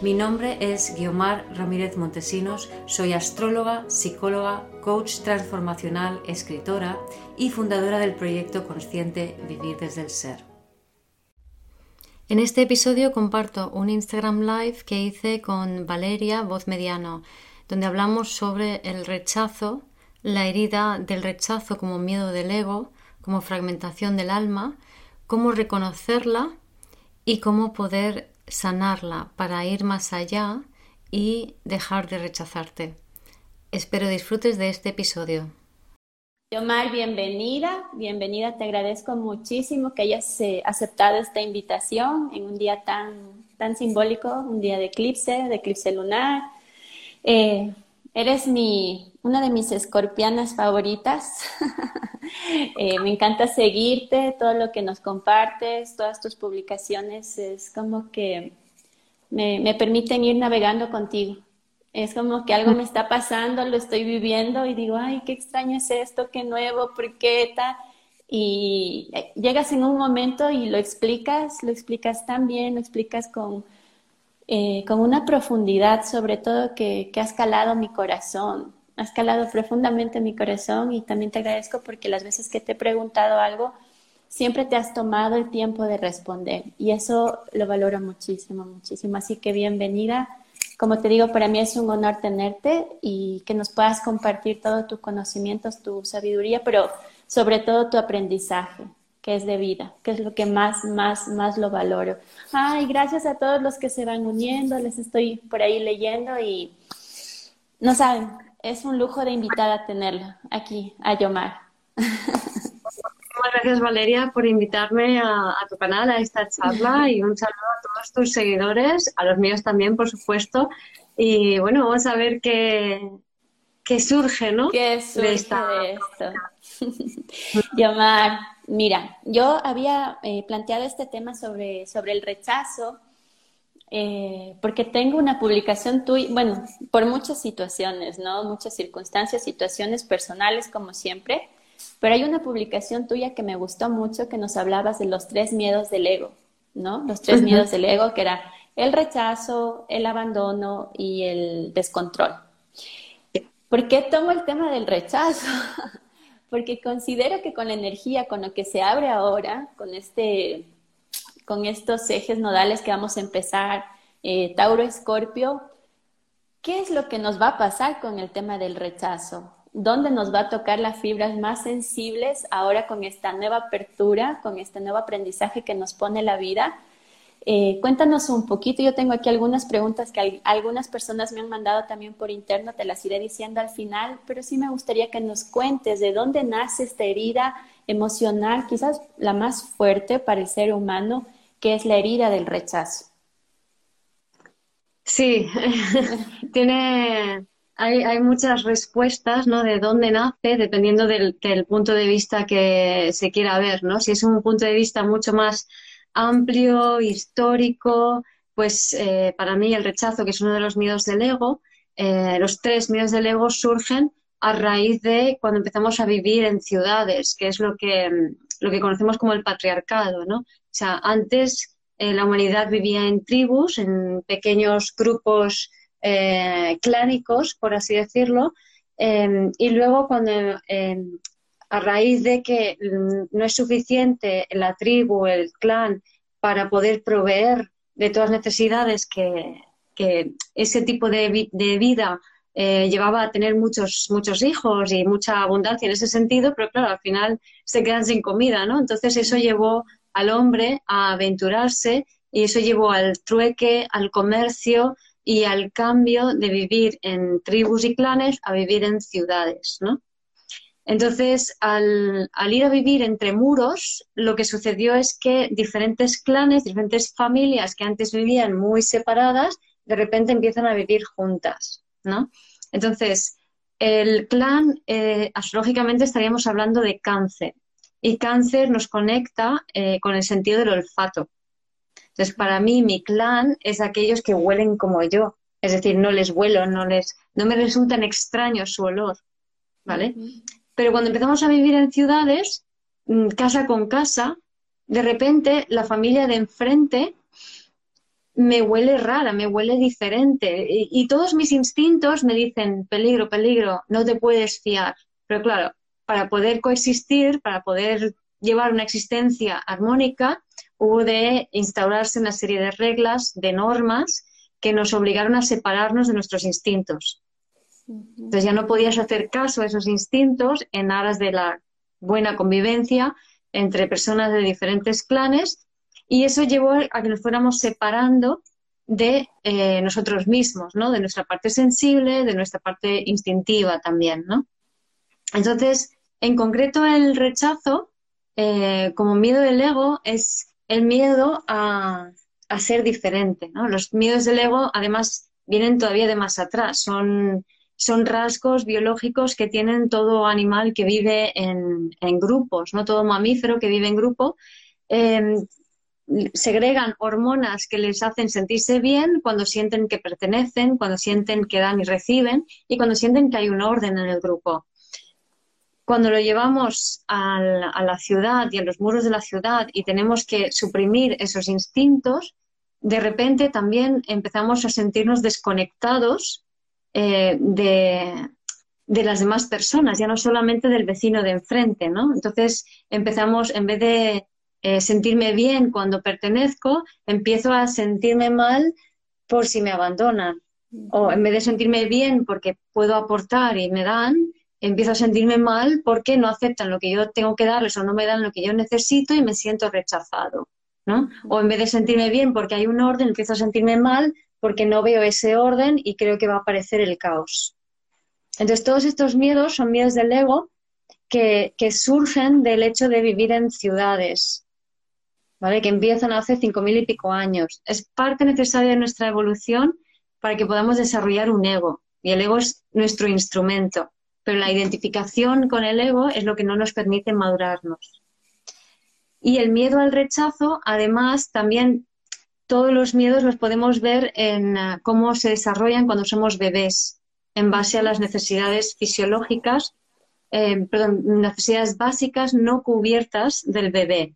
Mi nombre es Guiomar Ramírez Montesinos, soy astróloga, psicóloga, coach transformacional, escritora y fundadora del proyecto consciente Vivir desde el Ser. En este episodio comparto un Instagram Live que hice con Valeria Voz Mediano, donde hablamos sobre el rechazo, la herida del rechazo como miedo del ego, como fragmentación del alma, cómo reconocerla y cómo poder sanarla para ir más allá y dejar de rechazarte. Espero disfrutes de este episodio. Yomar, bienvenida, bienvenida, te agradezco muchísimo que hayas eh, aceptado esta invitación en un día tan, tan simbólico, un día de eclipse, de eclipse lunar. Eh, eres mi, una de mis escorpianas favoritas. Eh, me encanta seguirte, todo lo que nos compartes, todas tus publicaciones, es como que me, me permiten ir navegando contigo. Es como que algo me está pasando, lo estoy viviendo y digo, ay, qué extraño es esto, qué nuevo, ¿por qué tal? Y eh, llegas en un momento y lo explicas, lo explicas tan bien, lo explicas con, eh, con una profundidad, sobre todo que, que has calado mi corazón has calado profundamente mi corazón y también te agradezco porque las veces que te he preguntado algo, siempre te has tomado el tiempo de responder y eso lo valoro muchísimo, muchísimo. Así que bienvenida. Como te digo, para mí es un honor tenerte y que nos puedas compartir todos tus conocimientos, tu sabiduría, pero sobre todo tu aprendizaje, que es de vida, que es lo que más, más, más lo valoro. Ay, gracias a todos los que se van uniendo, les estoy por ahí leyendo y no saben, es un lujo de invitada a tenerla aquí, a Yomar. Muchas gracias Valeria por invitarme a, tu canal, a esta charla y un saludo a todos tus seguidores, a los míos también, por supuesto. Y bueno, vamos a ver qué, qué surge, ¿no? ¿Qué surge de, esto? Yomar, mira, yo había eh, planteado este tema sobre, sobre el rechazo eh, porque tengo una publicación tuya, bueno, por muchas situaciones, ¿no? Muchas circunstancias, situaciones personales, como siempre, pero hay una publicación tuya que me gustó mucho, que nos hablabas de los tres miedos del ego, ¿no? Los tres miedos del ego, que era el rechazo, el abandono y el descontrol. ¿Por qué tomo el tema del rechazo? Porque considero que con la energía con lo que se abre ahora, con este con estos ejes nodales que vamos a empezar, eh, Tauro Escorpio, ¿qué es lo que nos va a pasar con el tema del rechazo? ¿Dónde nos va a tocar las fibras más sensibles ahora con esta nueva apertura, con este nuevo aprendizaje que nos pone la vida? Eh, cuéntanos un poquito, yo tengo aquí algunas preguntas que algunas personas me han mandado también por interno, te las iré diciendo al final, pero sí me gustaría que nos cuentes de dónde nace esta herida emocional, quizás la más fuerte para el ser humano, que es la herida del rechazo. Sí, tiene, hay, muchas respuestas, ¿no? De dónde nace, dependiendo del, punto de vista que se quiera ver, ¿no? Si es un punto de vista mucho más amplio, histórico, pues eh, para mí el rechazo, que es uno de los miedos del ego, eh, los tres miedos del ego surgen a raíz de cuando empezamos a vivir en ciudades, que es lo que, lo que conocemos como el patriarcado, ¿no? O sea, antes eh, la humanidad vivía en tribus, en pequeños grupos eh, clánicos, por así decirlo, em, y luego cuando em, a raíz de que no es suficiente la tribu, el clan, para poder proveer de todas las necesidades que, ese tipo de, de vida eh, llevaba a tener muchos, muchos hijos y mucha abundancia en ese sentido, pero claro, al final se quedan sin comida, ¿no? Entonces eso llevó al hombre a aventurarse y eso llevó al trueque, al comercio y al cambio de vivir en tribus y clanes a vivir en ciudades, ¿no? Entonces, al, ir a vivir entre muros, lo que sucedió es que diferentes clanes, diferentes familias que antes vivían muy separadas, de repente empiezan a vivir juntas, ¿no? Entonces, el clan, eh, astrológicamente estaríamos hablando de cáncer, y cáncer nos conecta eh, con el sentido del olfato. Entonces, para mí, mi clan es aquellos que huelen como yo, es decir, no les huelo, no, les, no me resultan extraños su olor, ¿vale? Pero cuando empezamos a vivir en ciudades, mm, casa con casa, de repente la familia de enfrente me huele rara, me huele diferente. Y, todos mis instintos me dicen, peligro, peligro, no te puedes fiar. Pero claro, para poder coexistir, para poder llevar una existencia armónica, hubo de instaurarse una serie de reglas, de normas, que nos obligaron a separarnos de nuestros instintos. Entonces ya no podías hacer caso a esos instintos en aras de la buena convivencia entre personas de diferentes clanes y eso llevó a que nos fuéramos separando de eh, nosotros mismos, ¿no? De nuestra parte sensible, de nuestra parte instintiva también, ¿no? Entonces, en concreto, el rechazo, eh, como miedo del ego, es el miedo a, ser diferente, ¿no? Los miedos del ego, además, vienen todavía de más atrás. Son, rasgos biológicos que tienen todo animal que vive en, grupos, ¿no? Todo mamífero que vive en grupo. Em, segregan hormonas que les hacen sentirse bien cuando sienten que pertenecen, cuando sienten que dan y reciben y cuando sienten que hay un orden en el grupo. Cuando lo llevamos a la ciudad y a los muros de la ciudad y tenemos que suprimir esos instintos, de repente también empezamos a sentirnos desconectados eh, de, las demás personas, ya no solamente del vecino de enfrente, ¿no? Entonces empezamos, en vez de eh, sentirme bien cuando pertenezco, empiezo a sentirme mal por si me abandonan. O en vez de sentirme bien porque puedo aportar y me dan, empiezo a sentirme mal porque no aceptan lo que yo tengo que darles o no me dan lo que yo necesito y me siento rechazado. ¿no? O en vez de sentirme bien porque hay un orden, empiezo a sentirme mal porque no veo ese orden y creo que va a aparecer el caos. Entonces, todos estos miedos son miedos del ego que, surgen del hecho de vivir en ciudades, ¿vale? Que empiezan hace cinco mil y pico años. Es parte necesaria de nuestra evolución para que podamos desarrollar un ego. Y el ego es nuestro instrumento, pero la identificación con el ego es lo que no nos permite madurarnos. Y el miedo al rechazo, además, también todos los miedos los podemos ver en ah, cómo se desarrollan cuando somos bebés, en base a las necesidades fisiológicas, eh, perdón, necesidades básicas no cubiertas del bebé.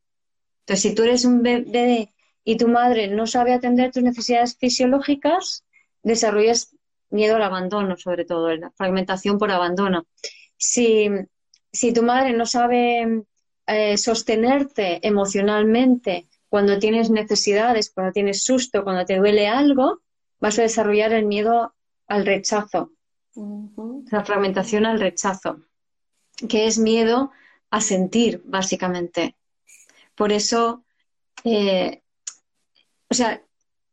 Entonces, si tú eres un bebé y tu madre no sabe atender tus necesidades fisiológicas, desarrollas miedo al abandono, sobre todo, la fragmentación por abandono. Si, tu madre no sabe eh, sostenerte emocionalmente cuando tienes necesidades, cuando tienes susto, cuando te duele algo, vas a desarrollar el miedo al rechazo, la fragmentación al rechazo, que es miedo a sentir, básicamente. Por eso, eh, o sea,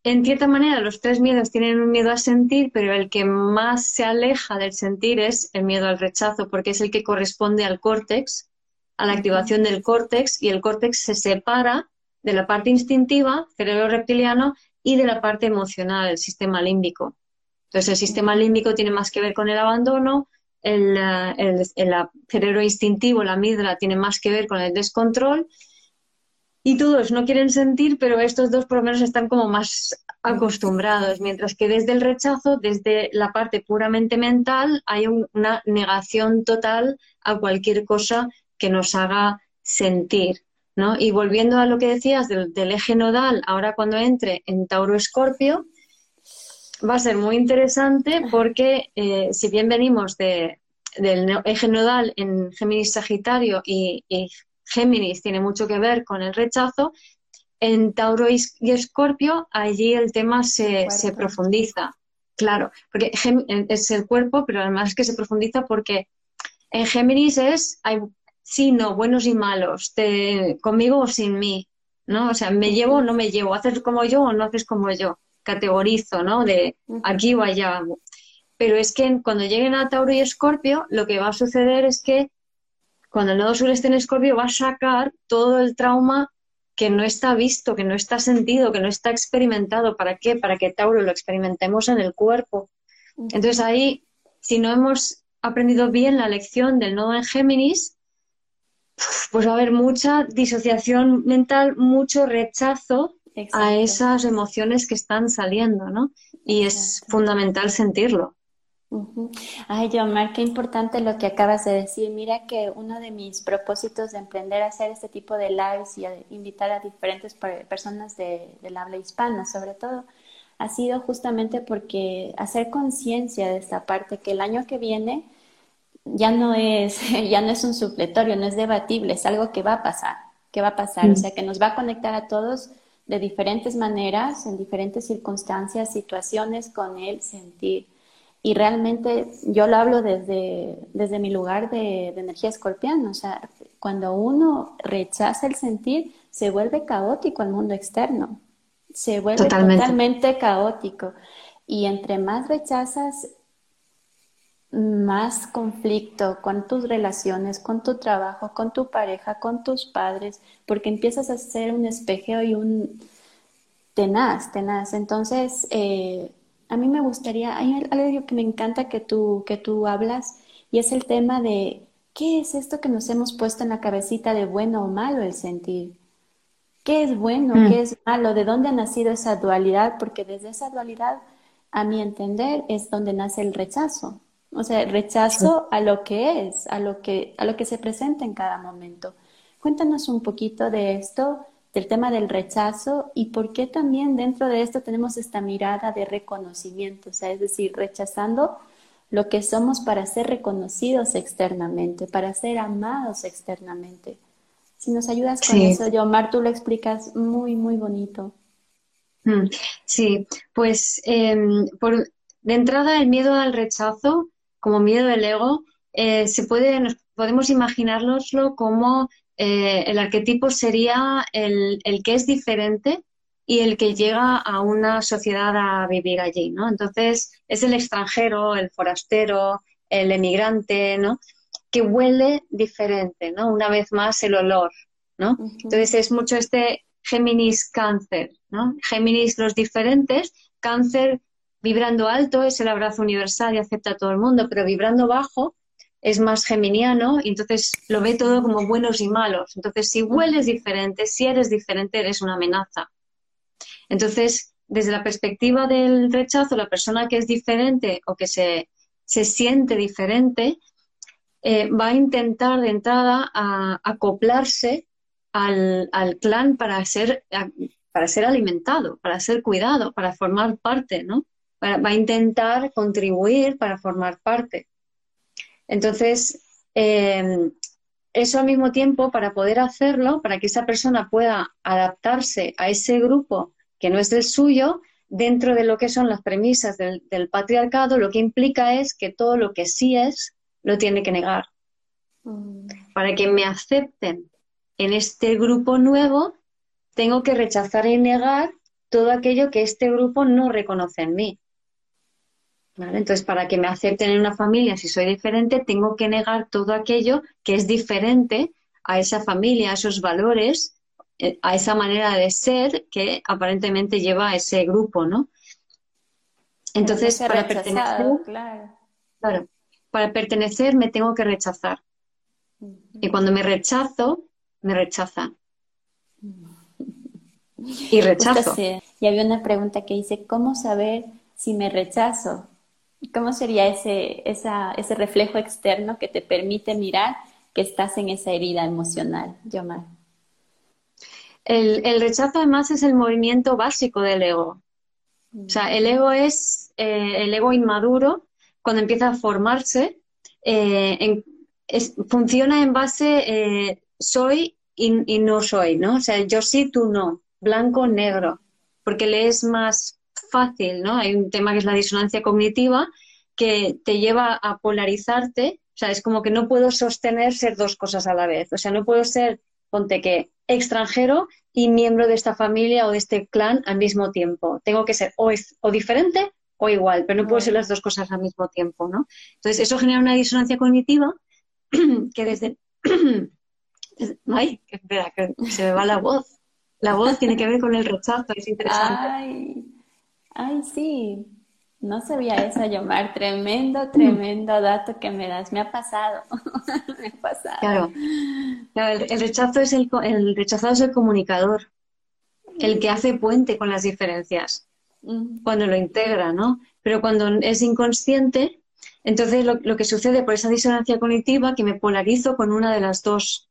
en cierta manera los tres miedos tienen un miedo a sentir, pero el que más se aleja del sentir es el miedo al rechazo, porque es el que corresponde al córtex, a la activación del córtex, y el córtex se separa de la parte instintiva, cerebro reptiliano, y de la parte emocional, el sistema límbico. Entonces, el sistema límbico tiene más que ver con el abandono, el, eh, el, el cerebro instintivo, la amígdala, tiene más que ver con el descontrol y todos no quieren sentir, pero estos dos por lo menos están como más acostumbrados, mientras que desde el rechazo, desde la parte puramente mental, hay una negación total a cualquier cosa que nos haga sentir. ¿no? Y volviendo a lo que decías del, eje nodal, ahora cuando entre en Tauro Escorpio, va a ser muy interesante porque eh, si bien venimos de, del eje nodal en Géminis Sagitario y, y Géminis tiene mucho que ver con el rechazo, en Tauro y Escorpio allí el tema se, profundiza. Claro, porque es el cuerpo, pero además es que se profundiza porque en Géminis es, hay, sí, no, buenos y malos, te, conmigo o sin mí, ¿no? O sea, me llevo o no me llevo, haces como yo o no haces como yo, categorizo, ¿no? De aquí o allá. Pero es que cuando lleguen a Tauro y Escorpio, lo que va a suceder es que cuando el nodo sur esté en Escorpio va a sacar todo el trauma que no está visto, que no está sentido, que no está experimentado. ¿Para qué? Para que Tauro lo experimentemos en el cuerpo. Entonces ahí, si no hemos aprendido bien la lección del nodo en Géminis, pues va a haber mucha disociación mental, mucho rechazo a esas emociones que están saliendo, ¿no? Y es fundamental sentirlo. Ay, Yomar, qué importante lo que acabas de decir. Mira que uno de mis propósitos de emprender a hacer este tipo de lives y invitar a diferentes personas de, del habla hispana, sobre todo, ha sido justamente porque hacer conciencia de esta parte, que el año que viene ya no es, ya no es un supletorio, no es debatible, es algo que va a pasar, que va a pasar, o mm. sea, que nos va a conectar a todos de diferentes maneras, en diferentes circunstancias, situaciones, con el sentir y realmente yo lo hablo desde, desde mi lugar de, energía escorpiana. O sea, cuando uno rechaza el sentir, se vuelve caótico el mundo externo. Se vuelve totalmente caótico. Y entre más rechazas, más conflicto con tus relaciones, con tu trabajo, con tu pareja, con tus padres, porque empiezas a ser un espejeo y un tenaz, tenaz. Entonces, eh, a mí me gustaría, hay algo que me encanta que tú, que tú hablas y es el tema de qué es esto que nos hemos puesto en la cabecita de bueno o malo el sentir. ¿Qué es bueno? Mm. ¿Qué es malo? ¿De dónde ha nacido esa dualidad? Porque desde esa dualidad, a mi entender, es donde nace el rechazo. O sea, el rechazo a lo que es, a lo que, a lo que se presenta en cada momento. Cuéntanos un poquito de esto del tema del rechazo y por qué también dentro de esto tenemos esta mirada de reconocimiento, o sea, es decir, rechazando lo que somos para ser reconocidos externamente, para ser amados externamente. Si nos ayudas con eso, Yomar, tú lo explicas muy, muy bonito. Mm, sí, pues em, por, de entrada el miedo al rechazo, como miedo del ego, eh, se puede, nos, podemos imaginárnoslo como eh, el arquetipo sería el, que es diferente y el que llega a una sociedad a vivir allí, ¿no? Entonces, es el extranjero, el forastero, el emigrante, ¿no? Que huele diferente, ¿no? Una vez más, el olor, ¿no? Entonces, es mucho este Géminis cáncer, ¿no? Géminis los diferentes, cáncer vibrando alto es el abrazo universal y acepta a todo el mundo, pero vibrando bajo es más geminiano y entonces lo ve todo como buenos y malos. Entonces, si hueles diferente, si eres diferente, eres una amenaza. Entonces, desde la perspectiva del rechazo, la persona que es diferente o que se, siente diferente, eh, va a intentar de entrada acoplarse al, clan para ser, para ser alimentado, para ser cuidado, para formar parte, ¿no? va a intentar contribuir para formar parte. Entonces, eh, eso al mismo tiempo, para poder hacerlo, para que esa persona pueda adaptarse a ese grupo que no es del suyo, dentro de lo que son las premisas del, patriarcado, lo que implica es que todo lo que sí es, lo tiene que negar. Mm. Para que me acepten en este grupo nuevo, tengo que rechazar y negar todo aquello que este grupo no reconoce en mí. Entonces, para que me acepten en una familia, si soy diferente, tengo que negar todo aquello que es diferente a esa familia, a esos valores, eh, a esa manera de ser que aparentemente lleva a ese grupo, ¿no? Entonces, para pertenecer, claro. para pertenecer me tengo que rechazar. Y cuando me rechazo, me rechazan. Y rechazo. Y había una pregunta que dice, ¿cómo saber si me rechazo? ¿Cómo sería ese, ese reflejo externo que te permite mirar que estás en esa herida emocional, Yomar? El, el rechazo además es el movimiento básico del ego. O sea, el ego es eh, el ego inmaduro cuando empieza a formarse. Eh, funciona en base eh, soy y, y, no soy, ¿no? O sea, yo sí, tú no, blanco, negro, porque le es más fácil, ¿no? Hay un tema que es la disonancia cognitiva que te lleva a polarizarte, o sea, es como que no puedo sostener ser dos cosas a la vez, o sea, no puedo ser, ponte que, extranjero y miembro de esta familia o de este clan al mismo tiempo. Tengo que ser o, o diferente o igual, pero no puedo ser las dos cosas al mismo tiempo, ¿no? Entonces, eso genera una disonancia cognitiva que desde... Ay, espera, que se me va la voz. La voz tiene que ver con el rechazo, es interesante. Ay, ay, sí. No sabía eso, Yomar. Tremendo, tremendo dato que me das. Me ha pasado. me ha pasado. Claro. el, rechazo es el, el rechazado es el comunicador, el que hace puente con las diferencias, cuando lo integra, ¿no? Pero cuando es inconsciente, entonces lo, lo, que sucede por esa disonancia cognitiva, que me polarizo con una de las dos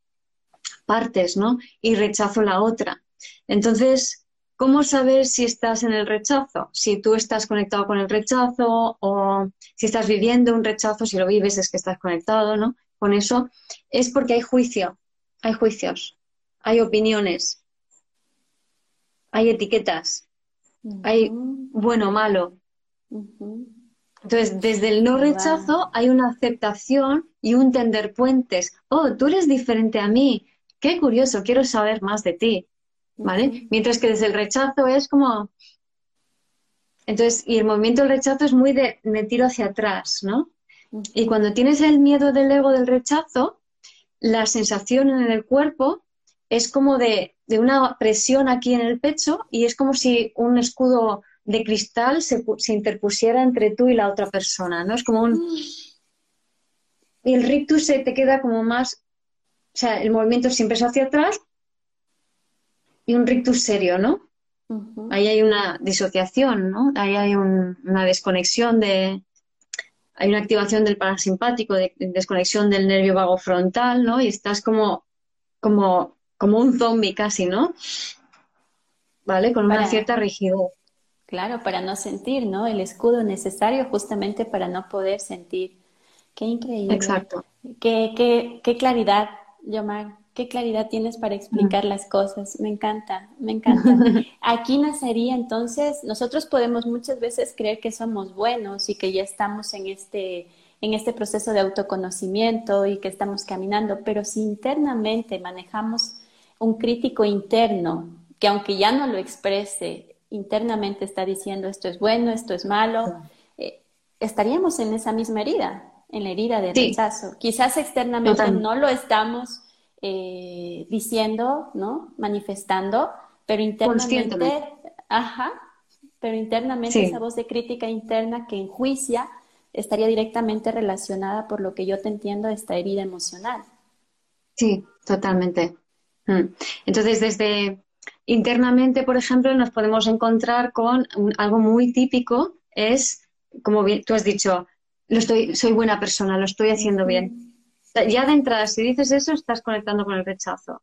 partes, ¿no? Y rechazo la otra. Entonces, ¿cómo saber si estás en el rechazo? Si tú estás conectado con el rechazo o si estás viviendo un rechazo, si lo vives es que estás conectado, ¿no? Con eso, es porque hay juicio, hay juicios, hay opiniones, hay etiquetas, hay bueno, malo. Entonces, desde el no rechazo hay una aceptación y un tender puentes. Oh, tú eres diferente a mí. Qué curioso, quiero saber más de ti. ¿Vale? Mientras que desde el rechazo es como... Entonces, y el movimiento del rechazo es muy de me tiro hacia atrás, ¿no? Y cuando tienes el miedo del ego del rechazo, la sensación en el cuerpo es como de, de una presión aquí en el pecho y es como si un escudo de cristal se, se, interpusiera entre tú y la otra persona, ¿no? Es como un... Y el rictus se te queda como más... O sea, el movimiento siempre es hacia atrás, y un rictus serio, ¿no? Ahí hay una disociación, ¿no? Ahí hay una desconexión de... Hay una activación del parasimpático, de, desconexión del nervio vago frontal, ¿no? Y estás como, como, como un zombie casi, ¿no? ¿Vale? Con una cierta rigidez. Claro, para no sentir, ¿no? El escudo necesario justamente para no poder sentir. Qué increíble. Exacto. Qué, qué, qué claridad, Yomar qué claridad tienes para explicar las cosas. Me encanta, me encanta. Aquí nacería entonces, nosotros podemos muchas veces creer que somos buenos y que ya estamos en este, en este proceso de autoconocimiento y que estamos caminando, pero si internamente manejamos un crítico interno, que aunque ya no lo exprese, internamente está diciendo esto es bueno, esto es malo, eh, estaríamos en esa misma herida, en la herida de rechazo. Quizás externamente no lo estamos eh, diciendo, ¿no? Manifestando, pero internamente, ajá, pero internamente esa voz de crítica interna que enjuicia estaría directamente relacionada por lo que yo te entiendo esta herida emocional. Sí, totalmente. Mm. Entonces, desde internamente, por ejemplo, nos podemos encontrar con algo muy típico, es, como tú has dicho, lo estoy, soy buena persona, lo estoy haciendo bien ya de entrada, si dices eso, estás conectando con el rechazo.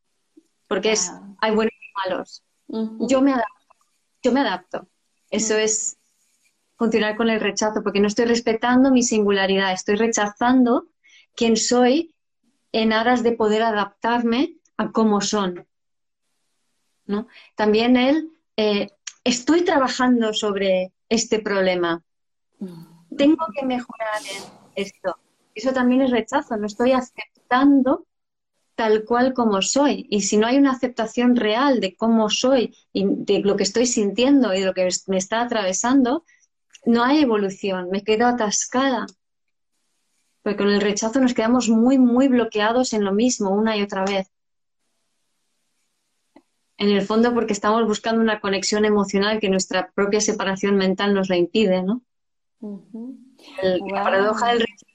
Porque es, hay buenos y malos. Yo me adapto. Yo me adapto. Eso es continuar con el rechazo, porque no estoy respetando mi singularidad, estoy rechazando quién soy en aras de poder adaptarme a cómo son. ¿no? También él, eh, estoy trabajando sobre este problema. Tengo que mejorar en esto. Eso también es rechazo, no estoy aceptando tal cual como soy. Y si no hay una aceptación real de cómo soy y de lo que estoy sintiendo y de lo que me está atravesando, no hay evolución, me quedo atascada. Porque con el rechazo nos quedamos muy, muy bloqueados en lo mismo una y otra vez. En el fondo porque estamos buscando una conexión emocional que nuestra propia separación mental nos la impide, ¿no? La paradoja del rechazo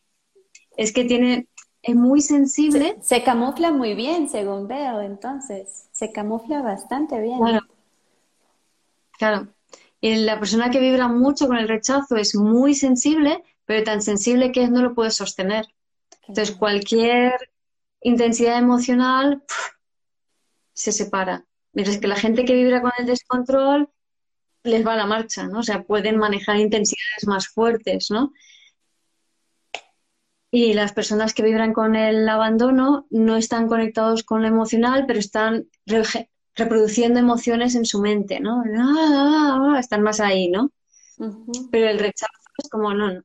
es que tiene, es muy sensible. Se, camufla muy bien, según veo, entonces. Se camufla bastante bien. Claro. Claro. Y la persona que vibra mucho con el rechazo es muy sensible, pero tan sensible que no lo puede sostener. Entonces, cualquier intensidad emocional se separa. Mientras que la gente que vibra con el descontrol les va a la marcha, ¿no? O sea, pueden manejar intensidades más fuertes, ¿no? Y las personas que vibran con el abandono no están conectados con lo emocional, pero están reproduciendo emociones en su mente, ¿no? Ah, ah, ah, están más ahí, ¿no? Pero el rechazo es como, no,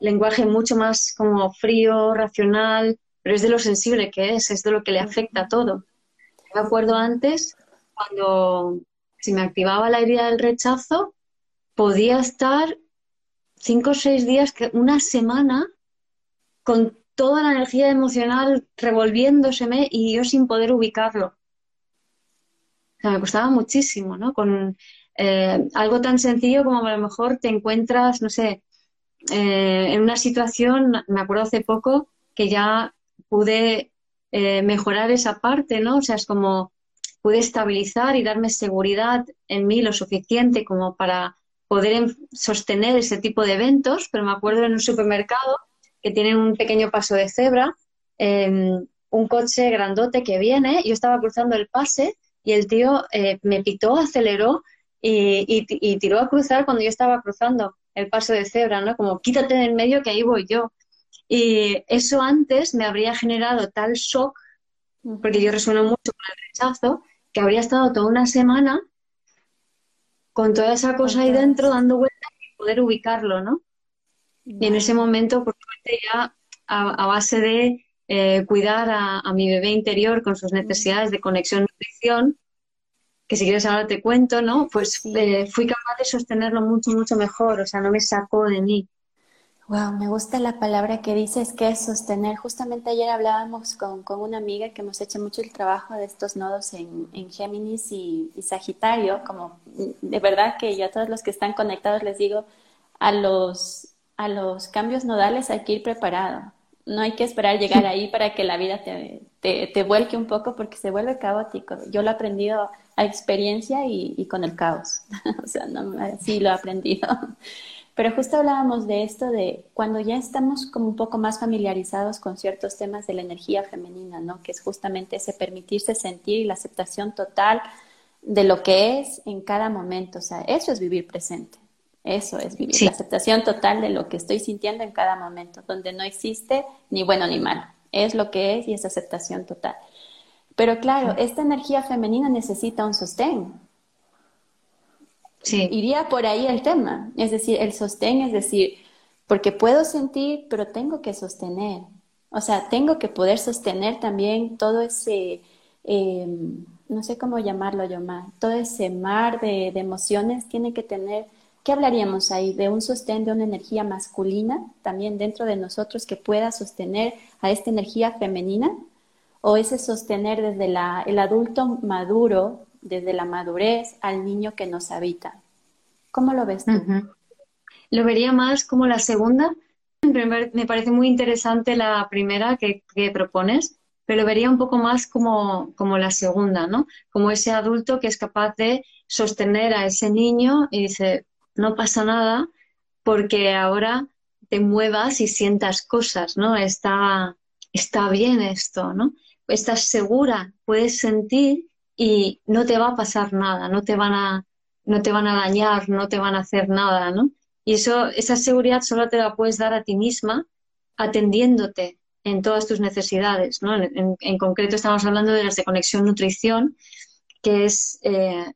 lenguaje mucho más como frío, racional, pero es de lo sensible que es, es de lo que le afecta a todo. Me acuerdo antes, cuando si me activaba la herida del rechazo, podía estar cinco o seis días, una semana con toda la energía emocional revolviéndoseme y yo sin poder ubicarlo. sea, me costaba muchísimo, ¿no? Con eh, algo tan sencillo como a lo mejor te encuentras, no sé, eh, en una situación, me acuerdo hace poco, que ya pude eh, mejorar esa parte, ¿no? O sea, es como pude estabilizar y darme seguridad en mí lo suficiente como para poder sostener ese tipo de eventos, pero me acuerdo en un supermercado que tiene un pequeño paso de cebra, em, un coche grandote que viene, yo estaba cruzando el pase y el tío eh, me pitó, aceleró y, y, tiró a cruzar cuando yo estaba cruzando el paso de cebra, ¿no? Como quítate del medio que ahí voy yo. Y eso antes me habría generado tal shock, porque yo resueno mucho con el rechazo, que habría estado toda una semana con toda esa cosa ahí dentro dando vueltas y poder ubicarlo, ¿no? Y en ese momento, por suerte, ya a, base de eh, cuidar a, mi bebé interior con sus necesidades de conexión nutrición, que si quieres ahora te cuento, ¿no? Pues eh, fui capaz de sostenerlo mucho, mucho mejor, o sea, no me sacó de mí. Wow, me gusta la palabra que dices que es sostener. Justamente ayer hablábamos con, con una amiga que hemos hecho mucho el trabajo de estos nodos en, en Géminis y, Sagitario, como de verdad que yo a todos los que están conectados les digo, a los, a los cambios nodales hay que ir preparado. No hay que esperar llegar ahí para que la vida te, te, te vuelque un poco porque se vuelve caótico. Yo lo he aprendido a experiencia y, y con el caos. o sea, no, sí lo he aprendido. Pero justo hablábamos de esto de cuando ya estamos como un poco más familiarizados con ciertos temas de la energía femenina, ¿no? Que es justamente ese permitirse sentir y la aceptación total de lo que es en cada momento. O sea, eso es vivir presente. Eso es vivir la aceptación total de lo que estoy sintiendo en cada momento, donde no existe ni bueno ni malo. Es lo que es y es aceptación total. Pero claro, esta energía femenina necesita un sostén, Iría por ahí el tema, es decir, el sostén, es decir, porque puedo sentir, pero tengo que sostener. O sea, tengo que poder sostener también todo ese, em, no sé cómo llamarlo yo más, todo ese mar de, de, emociones tiene que tener, ¿qué hablaríamos ahí? De un sostén de una energía masculina también dentro de nosotros que pueda sostener a esta energía femenina o ese sostener desde el adulto maduro desde la madurez al niño que nos habita. ¿Cómo lo ves tú? Lo vería más como la segunda. Me parece muy interesante la primera que, propones, pero vería un poco más como, como la segunda, ¿no? Como ese adulto que es capaz de sostener a ese niño y dice, no pasa nada porque ahora te muevas y sientas cosas, ¿no? Está, está bien esto, ¿no? Estás segura, puedes sentir y no te va a pasar nada, no te van a, no te van a dañar, no te van a hacer nada, ¿no? Y eso, esa seguridad solo te la puedes dar a ti misma atendiéndote en todas tus necesidades, ¿no? En, concreto estamos hablando de las de conexión nutrición, que es eh,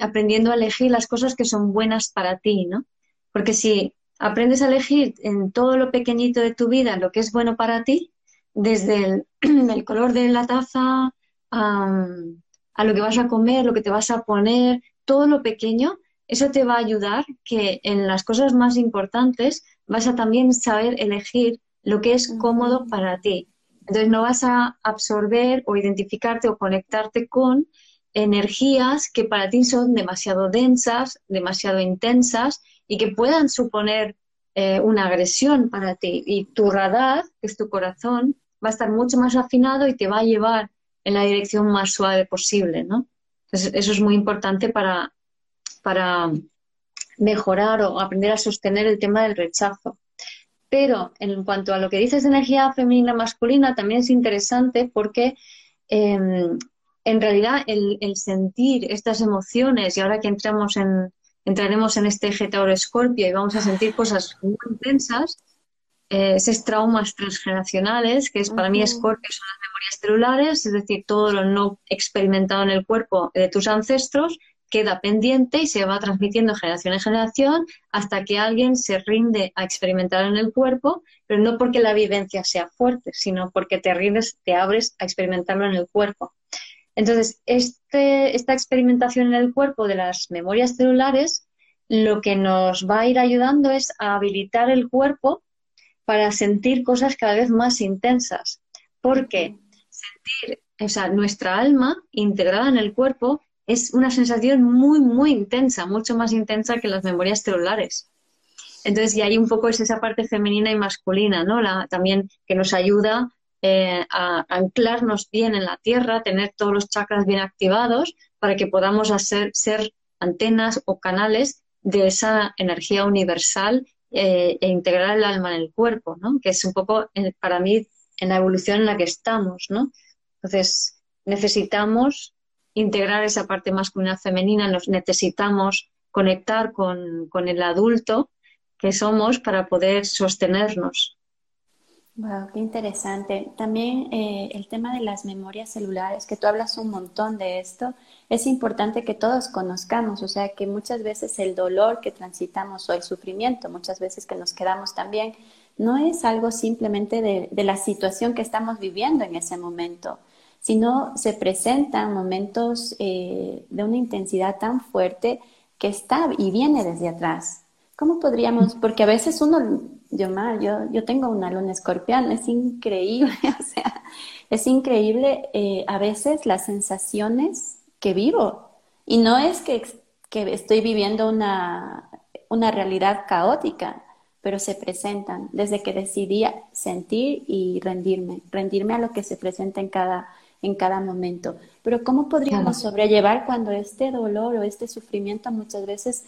aprendiendo a elegir las cosas que son buenas para ti, ¿no? Porque si aprendes a elegir en todo lo pequeñito de tu vida lo que es bueno para ti, desde el, el color de la taza, a lo que vas a comer, lo que te vas a poner, todo lo pequeño, eso te va a ayudar que en las cosas más importantes vas a también saber elegir lo que es cómodo para ti. Entonces no vas a absorber o identificarte o conectarte con energías que para ti son demasiado densas, demasiado intensas y que puedan suponer eh, una agresión para ti. Y tu radar, que es tu corazón, va a estar mucho más afinado y te va a llevar en la dirección más suave posible, ¿no? Entonces, eso es muy importante para, para mejorar o aprender a sostener el tema del rechazo. Pero en cuanto a lo que dices de energía femenina masculina, también es interesante porque em, en realidad el, sentir estas emociones, y ahora que entramos en, entraremos en este eje Tauro-Escorpio y vamos a sentir cosas muy intensas, eh, esos traumas transgeneracionales, que es para mí Scorpio son las memorias celulares, es decir, todo lo no experimentado en el cuerpo de tus ancestros queda pendiente y se va transmitiendo generación en generación hasta que alguien se rinde a experimentar en el cuerpo, pero no porque la vivencia sea fuerte, sino porque te rindes, te abres a experimentarlo en el cuerpo. Entonces, este, esta experimentación en el cuerpo de las memorias celulares lo que nos va a ir ayudando es a habilitar el cuerpo para sentir cosas cada vez más intensas. Porque sentir, o sea, nuestra alma integrada en el cuerpo es una sensación muy, muy intensa, mucho más intensa que las memorias celulares. Entonces, y ahí un poco es esa parte femenina y masculina, ¿no? La, también que nos ayuda eh, a anclarnos bien en la tierra, tener todos los chakras bien activados para que podamos hacer, ser antenas o canales de esa energía universal eh, e integrar el alma en el cuerpo, ¿no? Que es un poco, eh, para mí, en la evolución en la que estamos, ¿no? Entonces, necesitamos integrar esa parte masculina femenina, nos necesitamos conectar con, el adulto que somos para poder sostenernos. Wow, qué interesante. También eh, el tema de las memorias celulares, que tú hablas un montón de esto, es importante que todos conozcamos, o sea, que muchas veces el dolor que transitamos o el sufrimiento, muchas veces que nos quedamos también, no es algo simplemente de, de la situación que estamos viviendo en ese momento, sino se presentan momentos eh, de una intensidad tan fuerte que está y viene desde atrás. ¿Cómo podríamos? Porque a veces uno, yo, yo, yo tengo una luna escorpión, es increíble, o sea, es increíble eh, a veces las sensaciones que vivo. Y no es que, que estoy viviendo una, una realidad caótica, pero se presentan desde que decidí sentir y rendirme, rendirme a lo que se presenta en cada, en cada momento. Pero ¿cómo podríamos sobrellevar cuando este dolor o este sufrimiento muchas veces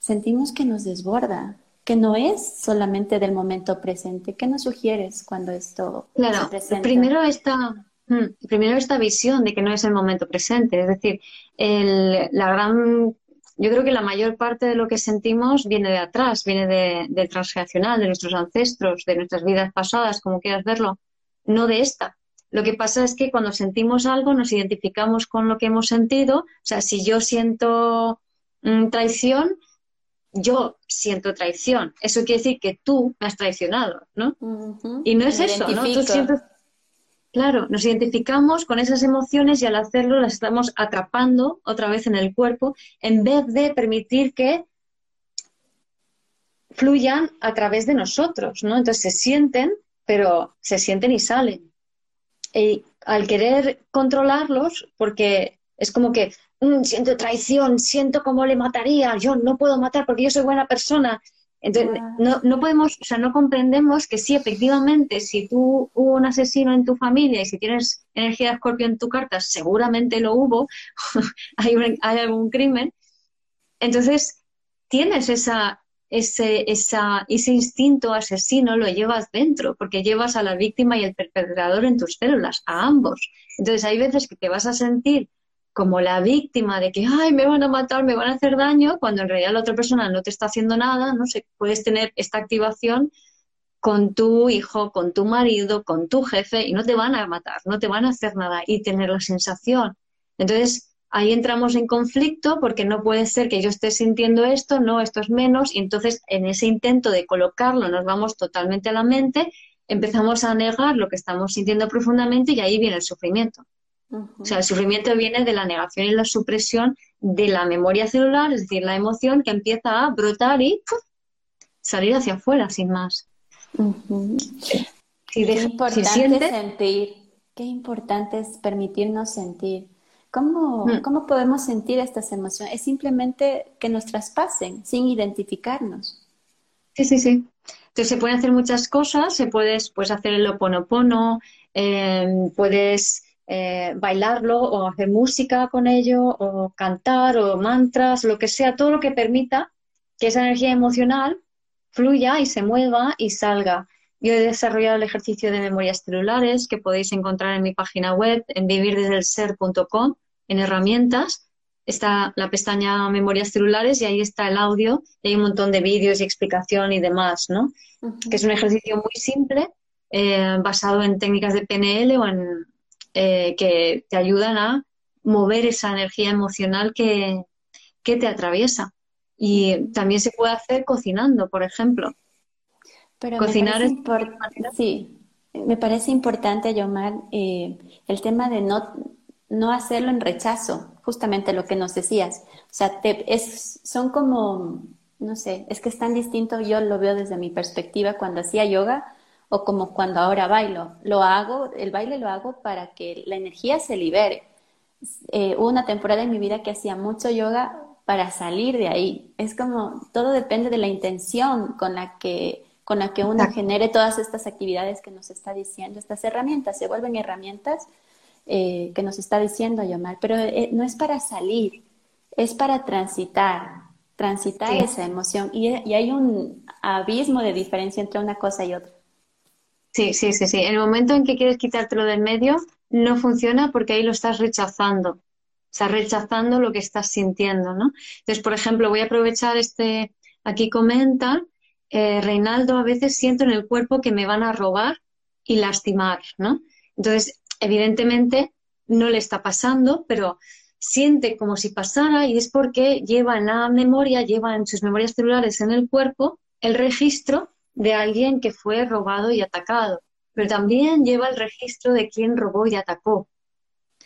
sentimos que nos desborda, que no es solamente del momento presente? ¿Qué nos sugieres cuando esto se presenta? Primero esta, mm, primero esta visión de que no es el momento presente, es decir, el, la gran yo creo que la mayor parte de lo que sentimos viene de atrás, viene de, del transgeneracional, de nuestros ancestros, de nuestras vidas pasadas, como quieras verlo, no de esta. Lo que pasa es que cuando sentimos algo nos identificamos con lo que hemos sentido. O sea, si yo siento mm, traición, yo siento traición. Eso quiere decir que tú me has traicionado, ¿no? Y no es eso, ¿no? Tú Claro, nos identificamos con esas emociones y al hacerlo las estamos atrapando otra vez en el cuerpo en vez de permitir que fluyan a través de nosotros, ¿no? Entonces se sienten, pero se sienten y salen y al querer controlarlos, porque es como que siento traición, siento como le mataría, yo no puedo matar porque yo soy buena persona. Entonces, no, no podemos, o sea, no comprendemos que sí, efectivamente, si tú hubo un asesino en tu familia y si tienes energía de escorpio en tu carta, seguramente lo hubo, hay, hay algún crimen. Entonces, tienes esa, ese, esa, ese instinto asesino lo llevas dentro, porque llevas a la víctima y el perpetrador en tus células, a ambos. Entonces hay veces que te vas a sentir como la víctima de que, ay, me van a matar, me van a hacer daño, cuando en realidad la otra persona no te está haciendo nada, no sé, puedes tener esta activación con tu hijo, con tu marido, con tu jefe, y no te van a matar, no te van a hacer nada, y tener la sensación. Entonces, ahí entramos en conflicto porque no puede ser que yo esté sintiendo esto, no, esto es menos, y entonces en ese intento de colocarlo nos vamos totalmente a la mente, empezamos a negar lo que estamos sintiendo profundamente y ahí viene el sufrimiento. O sea, el sufrimiento viene de la negación y la supresión de la memoria celular, es decir, la emoción que empieza a brotar y salir hacia afuera sin más. qué importante sentir, qué importante es permitirnos sentir ¿Cómo, mm. ¿Cómo podemos sentir estas emociones? Es simplemente que nos traspasen sin identificarnos. Sí, sí, sí. Entonces se pueden hacer muchas cosas, se puedes pues, hacer el oponopono, eh, puedes eh, bailarlo o hacer música con ello, o cantar, o mantras, lo que sea, todo lo que permita que esa energía emocional fluya y se mueva y salga. Yo he desarrollado el ejercicio de memorias celulares que podéis encontrar en mi página web en vivirdesdelser.com en herramientas. Está la pestaña memorias celulares y ahí está el audio y hay un montón de vídeos y explicación y demás, ¿no? Que es un ejercicio muy simple eh, basado en técnicas de PNL o en eh, que te ayudan a mover esa energía emocional que, que te atraviesa. Y también se puede hacer cocinando, por ejemplo. Pero Cocinar me parece sí, me parece importante, Yomar, eh, el tema de no, no hacerlo en rechazo, justamente lo que nos decías. O sea, es, son como, no sé, es que es tan distinto, yo lo veo desde mi perspectiva cuando hacía yoga o como cuando ahora bailo. Lo hago, el baile lo hago para que la energía se libere, eh, hubo una temporada en mi vida que hacía mucho yoga para salir de ahí. Es como, todo depende de la intención con la que, con la que uno genere todas estas actividades que nos está diciendo, estas herramientas, se vuelven herramientas eh, que nos está diciendo Yomar, pero eh, no es para salir, es para transitar, transitar esa emoción. Y, y hay un abismo de diferencia entre una cosa y otra. Sí, sí, sí, sí. El momento en que quieres quitártelo del medio, no funciona porque ahí lo estás rechazando. Estás rechazando lo que estás sintiendo, ¿no? Entonces, por ejemplo, voy a aprovechar este, aquí comenta, eh, Reinaldo, a veces siento en el cuerpo que me van a robar y lastimar, ¿no? Entonces, evidentemente, no le está pasando, pero siente como si pasara y es porque lleva en la memoria, lleva en sus memorias celulares en el cuerpo el registro de alguien que fue robado y atacado, pero también lleva el registro de quién robó y atacó.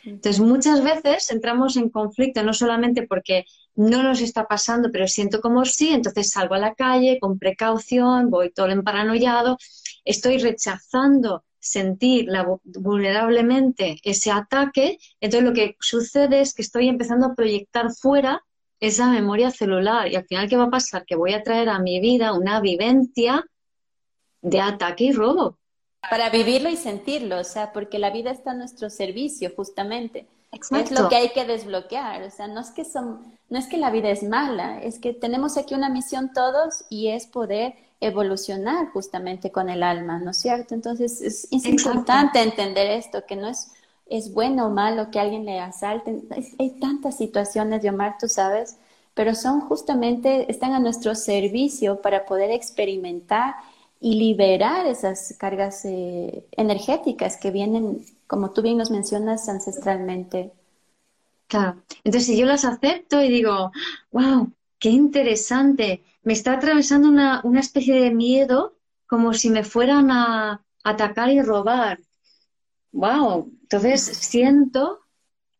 Entonces, muchas veces entramos en conflicto, no solamente porque no nos está pasando, pero siento como sí, entonces salgo a la calle con precaución, voy todo emparanoiado, estoy rechazando sentir vulnerablemente ese ataque, entonces lo que sucede es que estoy empezando a proyectar fuera esa memoria celular y al final, ¿qué va a pasar? Que voy a traer a mi vida una vivencia de ataque y robo. Para vivirlo y sentirlo, o sea, porque la vida está a nuestro servicio, justamente. Es lo que hay que desbloquear, o sea, no es que son, no es que la vida es mala, es que tenemos aquí una misión todos y es poder evolucionar justamente con el alma, ¿no es cierto? Entonces es, importante entender esto, que no es, es bueno o malo que alguien le asalte. Hay, tantas situaciones, Yomar, tú sabes, pero son justamente, están a nuestro servicio para poder experimentar y liberar esas cargas eh, energéticas que vienen, como tú bien nos mencionas, ancestralmente. Claro. Entonces, si yo las acepto y digo, wow, qué interesante, me está atravesando una, una especie de miedo como si me fueran a atacar y robar. Wow, entonces siento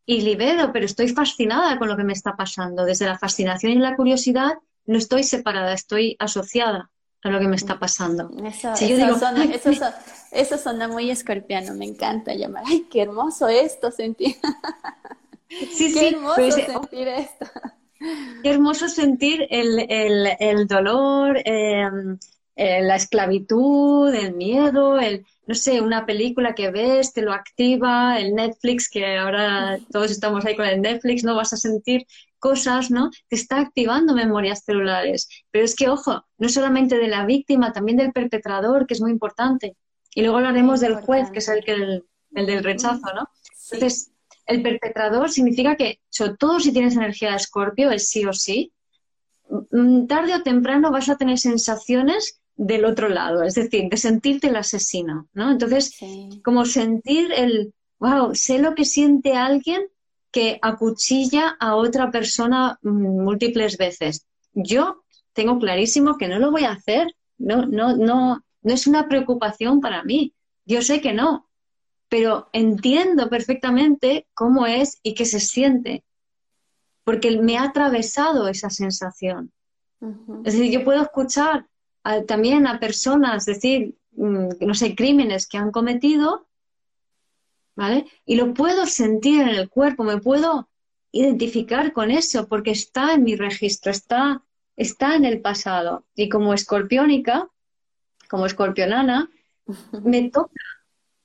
y libero, pero estoy fascinada con lo que me está pasando. Desde la fascinación y la curiosidad no estoy separada, estoy asociada a lo que me está pasando. Eso, si eso, suena, eso, suena, muy escorpiano, me encanta llamar. ¡Ay, qué hermoso esto sentir! Sí, qué hermoso pues, eh, sentir esto. Qué hermoso sentir el, el, el dolor, em, eh, la esclavitud, el miedo, el, no sé, una película que ves, te lo activa, el Netflix, que ahora todos estamos ahí con el Netflix, ¿no? Vas a sentir cosas, ¿no? Te está activando memorias celulares. Pero es que, ojo, no solamente de la víctima, también del perpetrador, que es muy importante. Y luego hablaremos del juez, que es el, que el, del rechazo, ¿no? Entonces, el perpetrador significa que, sobre todo si tienes energía de escorpio, es sí o sí, mm, tarde o temprano vas a tener sensaciones del otro lado, es decir, de sentirte el asesino, ¿no? Entonces, como sentir el, wow, sé lo que siente alguien que acuchilla a otra persona mm, múltiples veces. Yo tengo clarísimo que no lo voy a hacer, no, no, no, no es una preocupación para mí. Yo sé que no, pero entiendo perfectamente cómo es y qué se siente, porque me ha atravesado esa sensación. Es decir, yo puedo escuchar también a personas decir, mm, no sé, crímenes que han cometido ¿vale? Y lo puedo sentir en el cuerpo, me puedo identificar con eso porque está en mi registro, está, está en el pasado. Y como escorpiónica, como escorpionana, me toca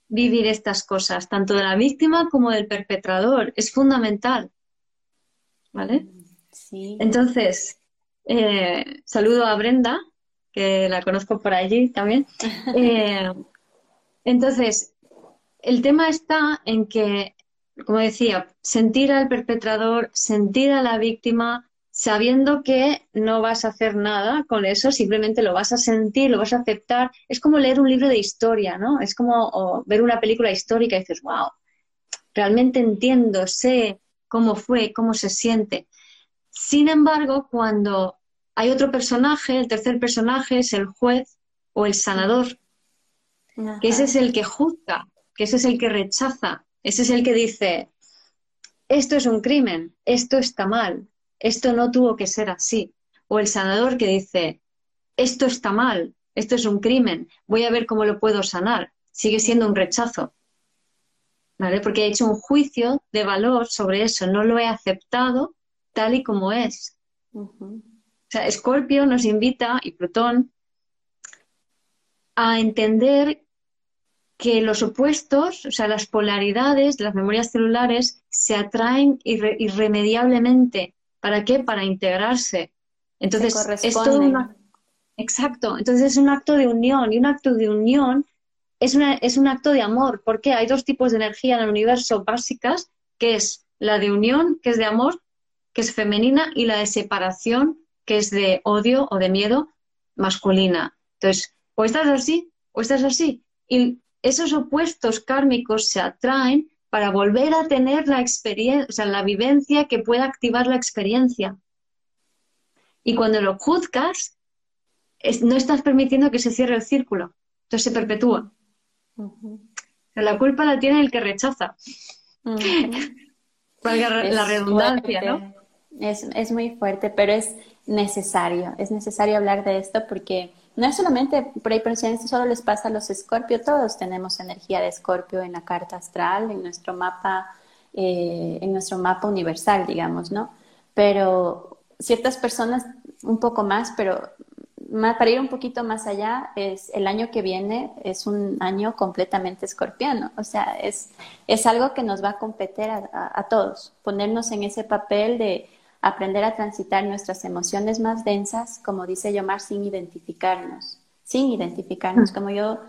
vivir estas cosas, tanto de la víctima como del perpetrador. Es fundamental. ¿Vale? Sí. Entonces, eh, saludo a Brenda, que la conozco por allí también. Eh, entonces, el tema está en que, como decía, sentir al perpetrador, sentir a la víctima, sabiendo que no vas a hacer nada con eso, simplemente lo vas a sentir, lo vas a aceptar. Es como leer un libro de historia, ¿no? Es como ver una película histórica y dices, wow, realmente entiendo, sé cómo fue, cómo se siente. Sin embargo, cuando hay otro personaje, el tercer personaje es el juez o el sanador, que ese es el que juzga, que ese es el que rechaza, ese es el que dice, esto es un crimen, esto está mal, esto no tuvo que ser así. O el sanador que dice, esto está mal, esto es un crimen, voy a ver cómo lo puedo sanar. Sigue siendo un rechazo. ¿vale? Porque he hecho un juicio de valor sobre eso, no lo he aceptado tal y como es. O sea, Escorpio nos invita, y Plutón, a entender que los opuestos, o sea, las polaridades, las memorias celulares, se atraen irremediablemente. ¿Para qué? Para integrarse. Entonces, es todo una... Exacto. Entonces es un acto de unión y un acto de unión es, una, es un acto de amor. porque Hay dos tipos de energía en el universo básicas, que es la de unión, que es de amor, que es femenina, y la de separación, que es de odio o de miedo, masculina. Entonces, o estás así, o estás así. Y esos opuestos kármicos se atraen para volver a tener la experiencia, o sea, la vivencia que pueda activar la experiencia. Y cuando lo juzgas, no estás permitiendo que se cierre el círculo. Entonces se perpetúa. La culpa la tiene el que rechaza. la redundancia, ¿no? Es, muy fuerte, pero es necesario. Es necesario hablar de esto porque no es solamente por ahí, pero solo les pasa a los escorpio. Todos tenemos energía de escorpio en la carta astral, en nuestro mapa, eh, en nuestro mapa universal, digamos, ¿no? Pero ciertas personas un poco más, pero para ir un poquito más allá, es el año que viene es un año completamente escorpiano. O sea, es, es algo que nos va a competir a, todos, ponernos en ese papel de aprender a transitar nuestras emociones más densas, como dice Yomar, sin identificarnos, sin identificarnos. Mm. Como yo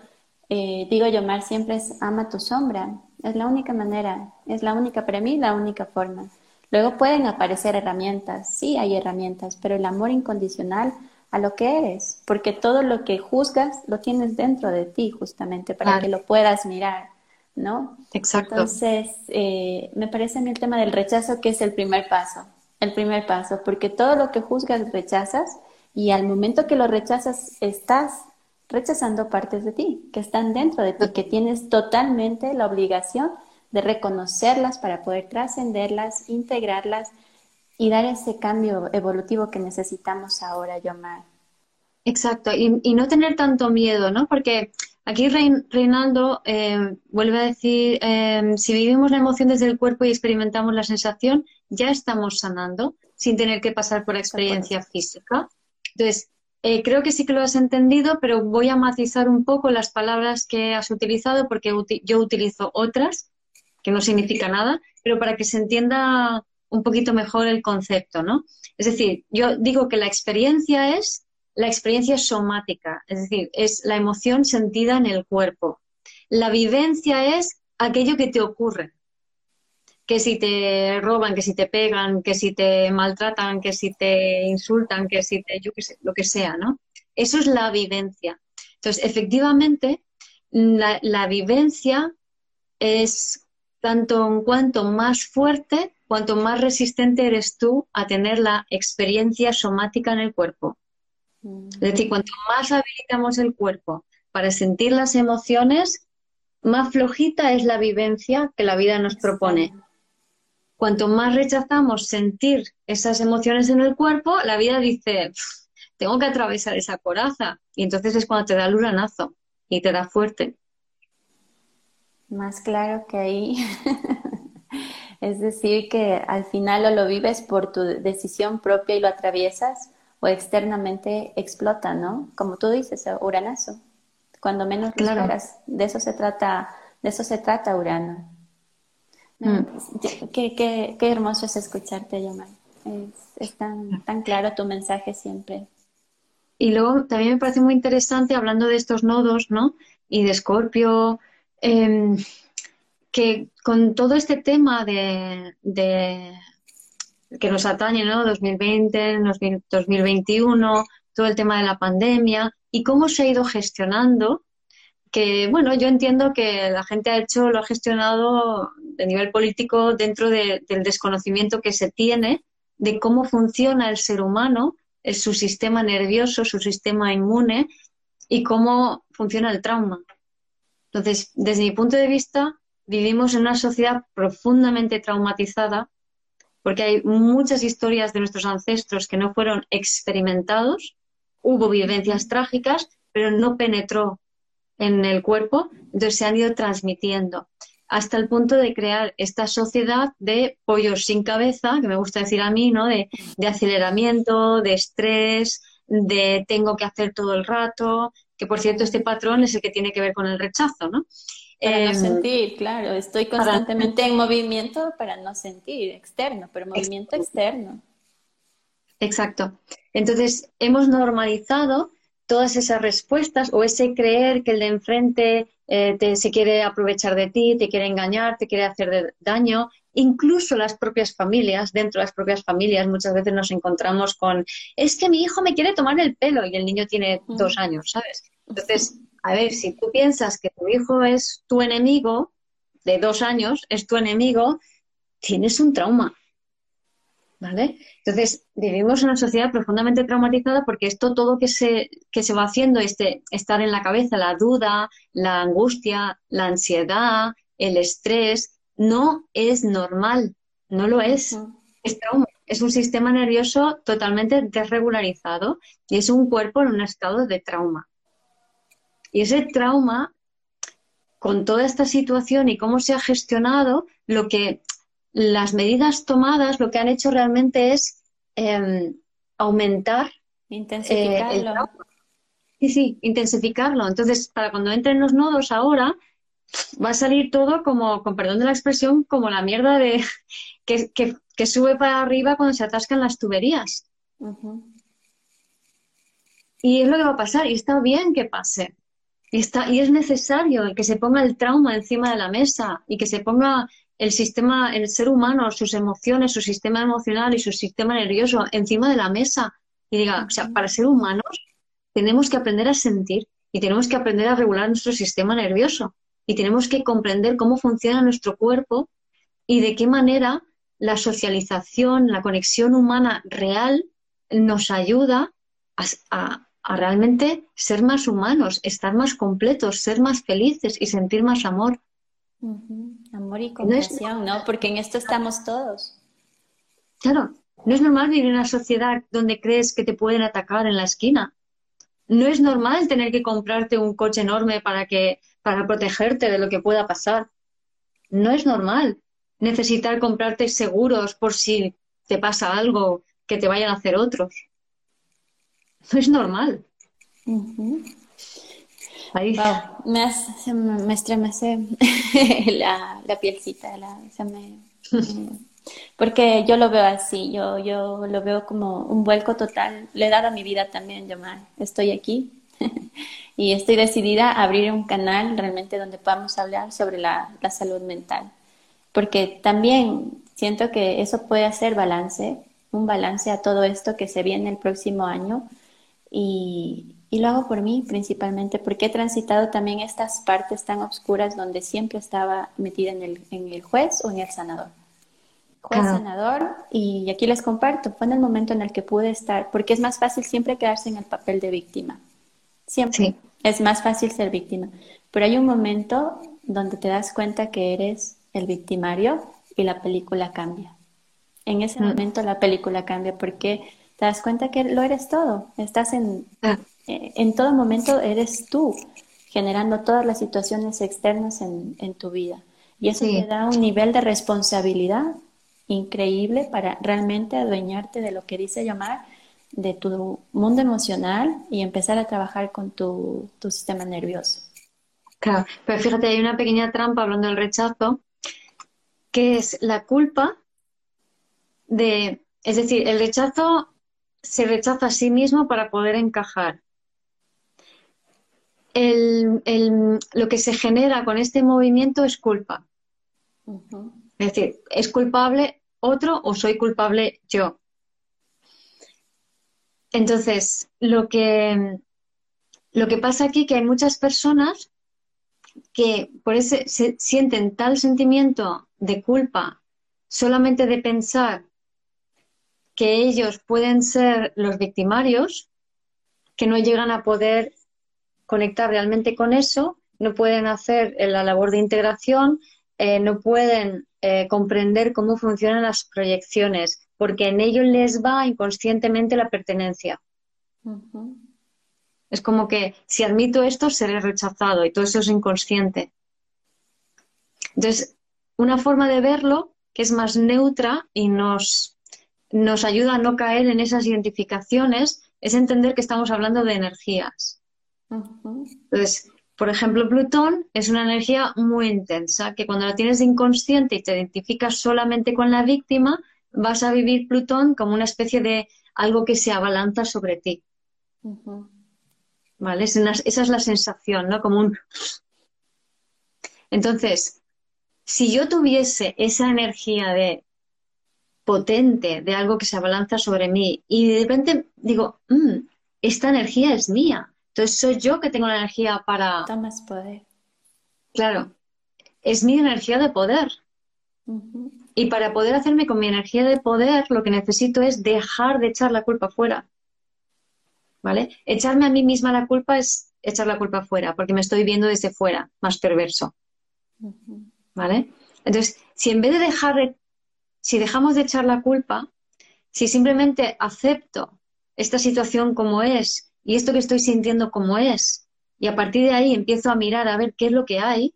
eh, digo, Yomar siempre es ama tu sombra. Es la única manera, es la única, para mí, la única forma. Luego pueden aparecer herramientas, sí hay herramientas, pero el amor incondicional a lo que eres, porque todo lo que juzgas lo tienes dentro de ti justamente para que lo puedas mirar, ¿no? Exacto. Entonces, eh, me parece a mí el tema del rechazo que es el primer paso, el primer paso, porque todo lo que juzgas rechazas y al momento que lo rechazas estás rechazando partes de ti que están dentro de ti, que tienes totalmente la obligación de reconocerlas para poder trascenderlas, integrarlas y dar ese cambio evolutivo que necesitamos ahora, Yomar. Exacto, y, no tener tanto miedo, ¿no? Porque aquí Reinaldo eh, vuelve a decir, eh, si vivimos la emoción desde el cuerpo y experimentamos la sensación, ya estamos sanando sin tener que pasar por la experiencia física. Entonces, eh, creo que sí que lo has entendido, pero voy a matizar un poco las palabras que has utilizado porque yo utilizo otras, que no significa nada, pero para que se entienda un poquito mejor el concepto, ¿no? Es decir, yo digo que la experiencia es la experiencia somática, es decir, es la emoción sentida en el cuerpo. La vivencia es aquello que te ocurre, que si te roban, que si te pegan, que si te maltratan, que si te insultan, que si te, yo qué sé, lo que sea, ¿no? Eso es la vivencia. Entonces, efectivamente, la, la vivencia es tanto en cuanto más fuerte, cuanto más resistente eres tú a tener la experiencia somática en el cuerpo. Es decir, cuanto más habilitamos el cuerpo para sentir las emociones, más flojita es la vivencia que la vida nos propone. Cuanto más rechazamos sentir esas emociones en el cuerpo, la vida dice, tengo que atravesar esa coraza. Y entonces es cuando te da el uranazo y te da fuerte. Más claro que ahí Es decir, que al final o lo vives por tu decisión propia y lo atraviesas o externamente explota, ¿no? Como tú dices, Uranazo. Cuando menos lo esperas. De eso se trata, de eso se trata Urano. Mm. Qué, qué, qué, hermoso es escucharte, Yomar. Es, tan, tan claro tu mensaje siempre. Y luego también me parece muy interesante, hablando de estos nodos, ¿no? Y de Escorpio, eh, que con todo este tema de, que nos atañe, ¿no? 2020, 2021, todo el tema de la pandemia y cómo se ha ido gestionando, que bueno, yo entiendo que la gente ha hecho, lo ha gestionado de nivel político dentro del desconocimiento que se tiene de cómo funciona el ser humano, su sistema nervioso, su sistema inmune y cómo funciona el trauma. Entonces, desde mi punto de vista, vivimos en una sociedad profundamente traumatizada porque hay muchas historias de nuestros ancestros que no fueron experimentados, hubo vivencias trágicas, pero no penetró en el cuerpo, entonces se han ido transmitiendo. Hasta el punto de crear esta sociedad de pollos sin cabeza, que me gusta decir a mí, ¿no? De, de aceleramiento, de estrés, de tengo que hacer todo el rato, que por cierto este patrón es el que tiene que ver con el rechazo, ¿no? Para no em, sentir, claro, estoy constantemente en movimiento para no sentir, externo, pero movimiento externo. Exacto. Entonces, hemos normalizado todas esas respuestas o ese creer que el de enfrente eh, te, se quiere aprovechar de ti, te quiere engañar, te quiere hacer daño. Incluso las propias familias, dentro de las propias familias, muchas veces nos encontramos con, es que mi hijo me quiere tomar el pelo y el niño tiene dos años, ¿sabes? Entonces, a ver, si tú piensas que tu hijo es tu enemigo, de dos años, es tu enemigo, tienes un trauma. ¿Vale? Entonces, vivimos en una sociedad profundamente traumatizada porque esto todo que se, que se va haciendo, este, estar en la cabeza, la duda, la angustia, la ansiedad, el estrés, no es normal, no lo es. Es trauma, es un sistema nervioso totalmente desregularizado y es un cuerpo en un estado de trauma. Y ese trauma, con toda esta situación y cómo se ha gestionado, lo que las medidas tomadas lo que han hecho realmente es em, aumentar. Eh, intensificarlo. sí, sí, intensificarlo. Entonces, para cuando entren los nodos ahora, va a salir todo como, con perdón de la expresión, como la mierda de que, que, sube para arriba cuando se atascan las tuberías. Y es lo que va a pasar, y está bien que pase. Y, está, y es necesario que se ponga el trauma encima de la mesa y que se ponga el sistema, el ser humano, sus emociones, su sistema emocional y su sistema nervioso encima de la mesa y diga, o sea, para ser humanos tenemos que aprender a sentir y tenemos que aprender a regular nuestro sistema nervioso y tenemos que comprender cómo funciona nuestro cuerpo y de qué manera la socialización, la conexión humana real nos ayuda a, a realmente ser más humanos, estar más completos, ser más felices y sentir más amor. Amor y compasión, no, Porque en esto estamos todos. Claro, no es normal vivir en una sociedad donde crees que te pueden atacar en la esquina. No es normal tener que comprarte un coche enorme para que para protegerte de lo que pueda pasar. No es normal necesitar comprarte seguros por si te pasa algo que te vayan a hacer otros. No es normal. Me, estremece la, la, pielcita, porque yo lo veo así, yo, yo lo veo como un vuelco total. Le he dado a mi vida también, llamar. Estoy aquí y estoy decidida a abrir un canal realmente donde podamos hablar sobre la, la salud mental. Porque también siento que eso puede hacer balance, un balance a todo esto que se viene el próximo año. Y, y lo hago por mí principalmente, porque he transitado también estas partes tan oscuras donde siempre estaba metida en el, en el juez o en el sanador. Juez, sanador, y aquí les comparto, fue en el momento en el que pude estar, porque es más fácil siempre quedarse en el papel de víctima. Siempre. Es más fácil ser víctima. Pero hay un momento donde te das cuenta que eres el victimario y la película cambia. En ese mm. momento la película cambia porque te das cuenta que lo eres todo. Estás en, ah. En todo momento eres tú generando todas las situaciones externas en, tu vida. Y eso te da un nivel de responsabilidad increíble para realmente adueñarte de lo que dice llamar de tu mundo emocional y empezar a trabajar con tu, tu sistema nervioso. Claro, pero fíjate, hay una pequeña trampa hablando del rechazo, que es la culpa de, es decir, el rechazo se rechaza a sí mismo para poder encajar el, lo que se genera con este movimiento es culpa. Es decir, ¿es culpable otro o soy culpable yo? Entonces, lo que, lo que pasa aquí es que hay muchas personas que por ese se sienten tal sentimiento de culpa solamente de pensar que ellos pueden ser los victimarios que no llegan a poder conectar realmente con eso, no pueden hacer eh, la labor de integración, eh, no pueden eh, comprender cómo funcionan las proyecciones, porque en ello les va inconscientemente la pertenencia. Es como que si admito esto, seré rechazado y todo eso es inconsciente. Entonces, una forma de verlo que es más neutra y nos, nos ayuda a no caer en esas identificaciones es entender que estamos hablando de energías. Entonces, por ejemplo, Plutón es una energía muy intensa, que cuando la tienes de inconsciente y te identificas solamente con la víctima, vas a vivir Plutón como una especie de algo que se abalanza sobre ti. ¿Vale? esa es la sensación, ¿no? Como un... Entonces, si yo tuviese esa energía de potente, de algo que se abalanza sobre mí, y de repente digo, mm, esta energía es mía, entonces soy yo que tengo la energía para... Tomas poder. Claro, es mi energía de poder. Y para poder hacerme con mi energía de poder, lo que necesito es dejar de echar la culpa fuera. ¿Vale? Echarme a mí misma la culpa es echar la culpa fuera, porque me estoy viendo desde fuera, más perverso. ¿Vale? Entonces, si en vez de dejar, si dejamos de echar la culpa, si simplemente acepto esta situación como es y esto que estoy sintiendo como es, y a partir de ahí empiezo a mirar a ver qué es lo que hay,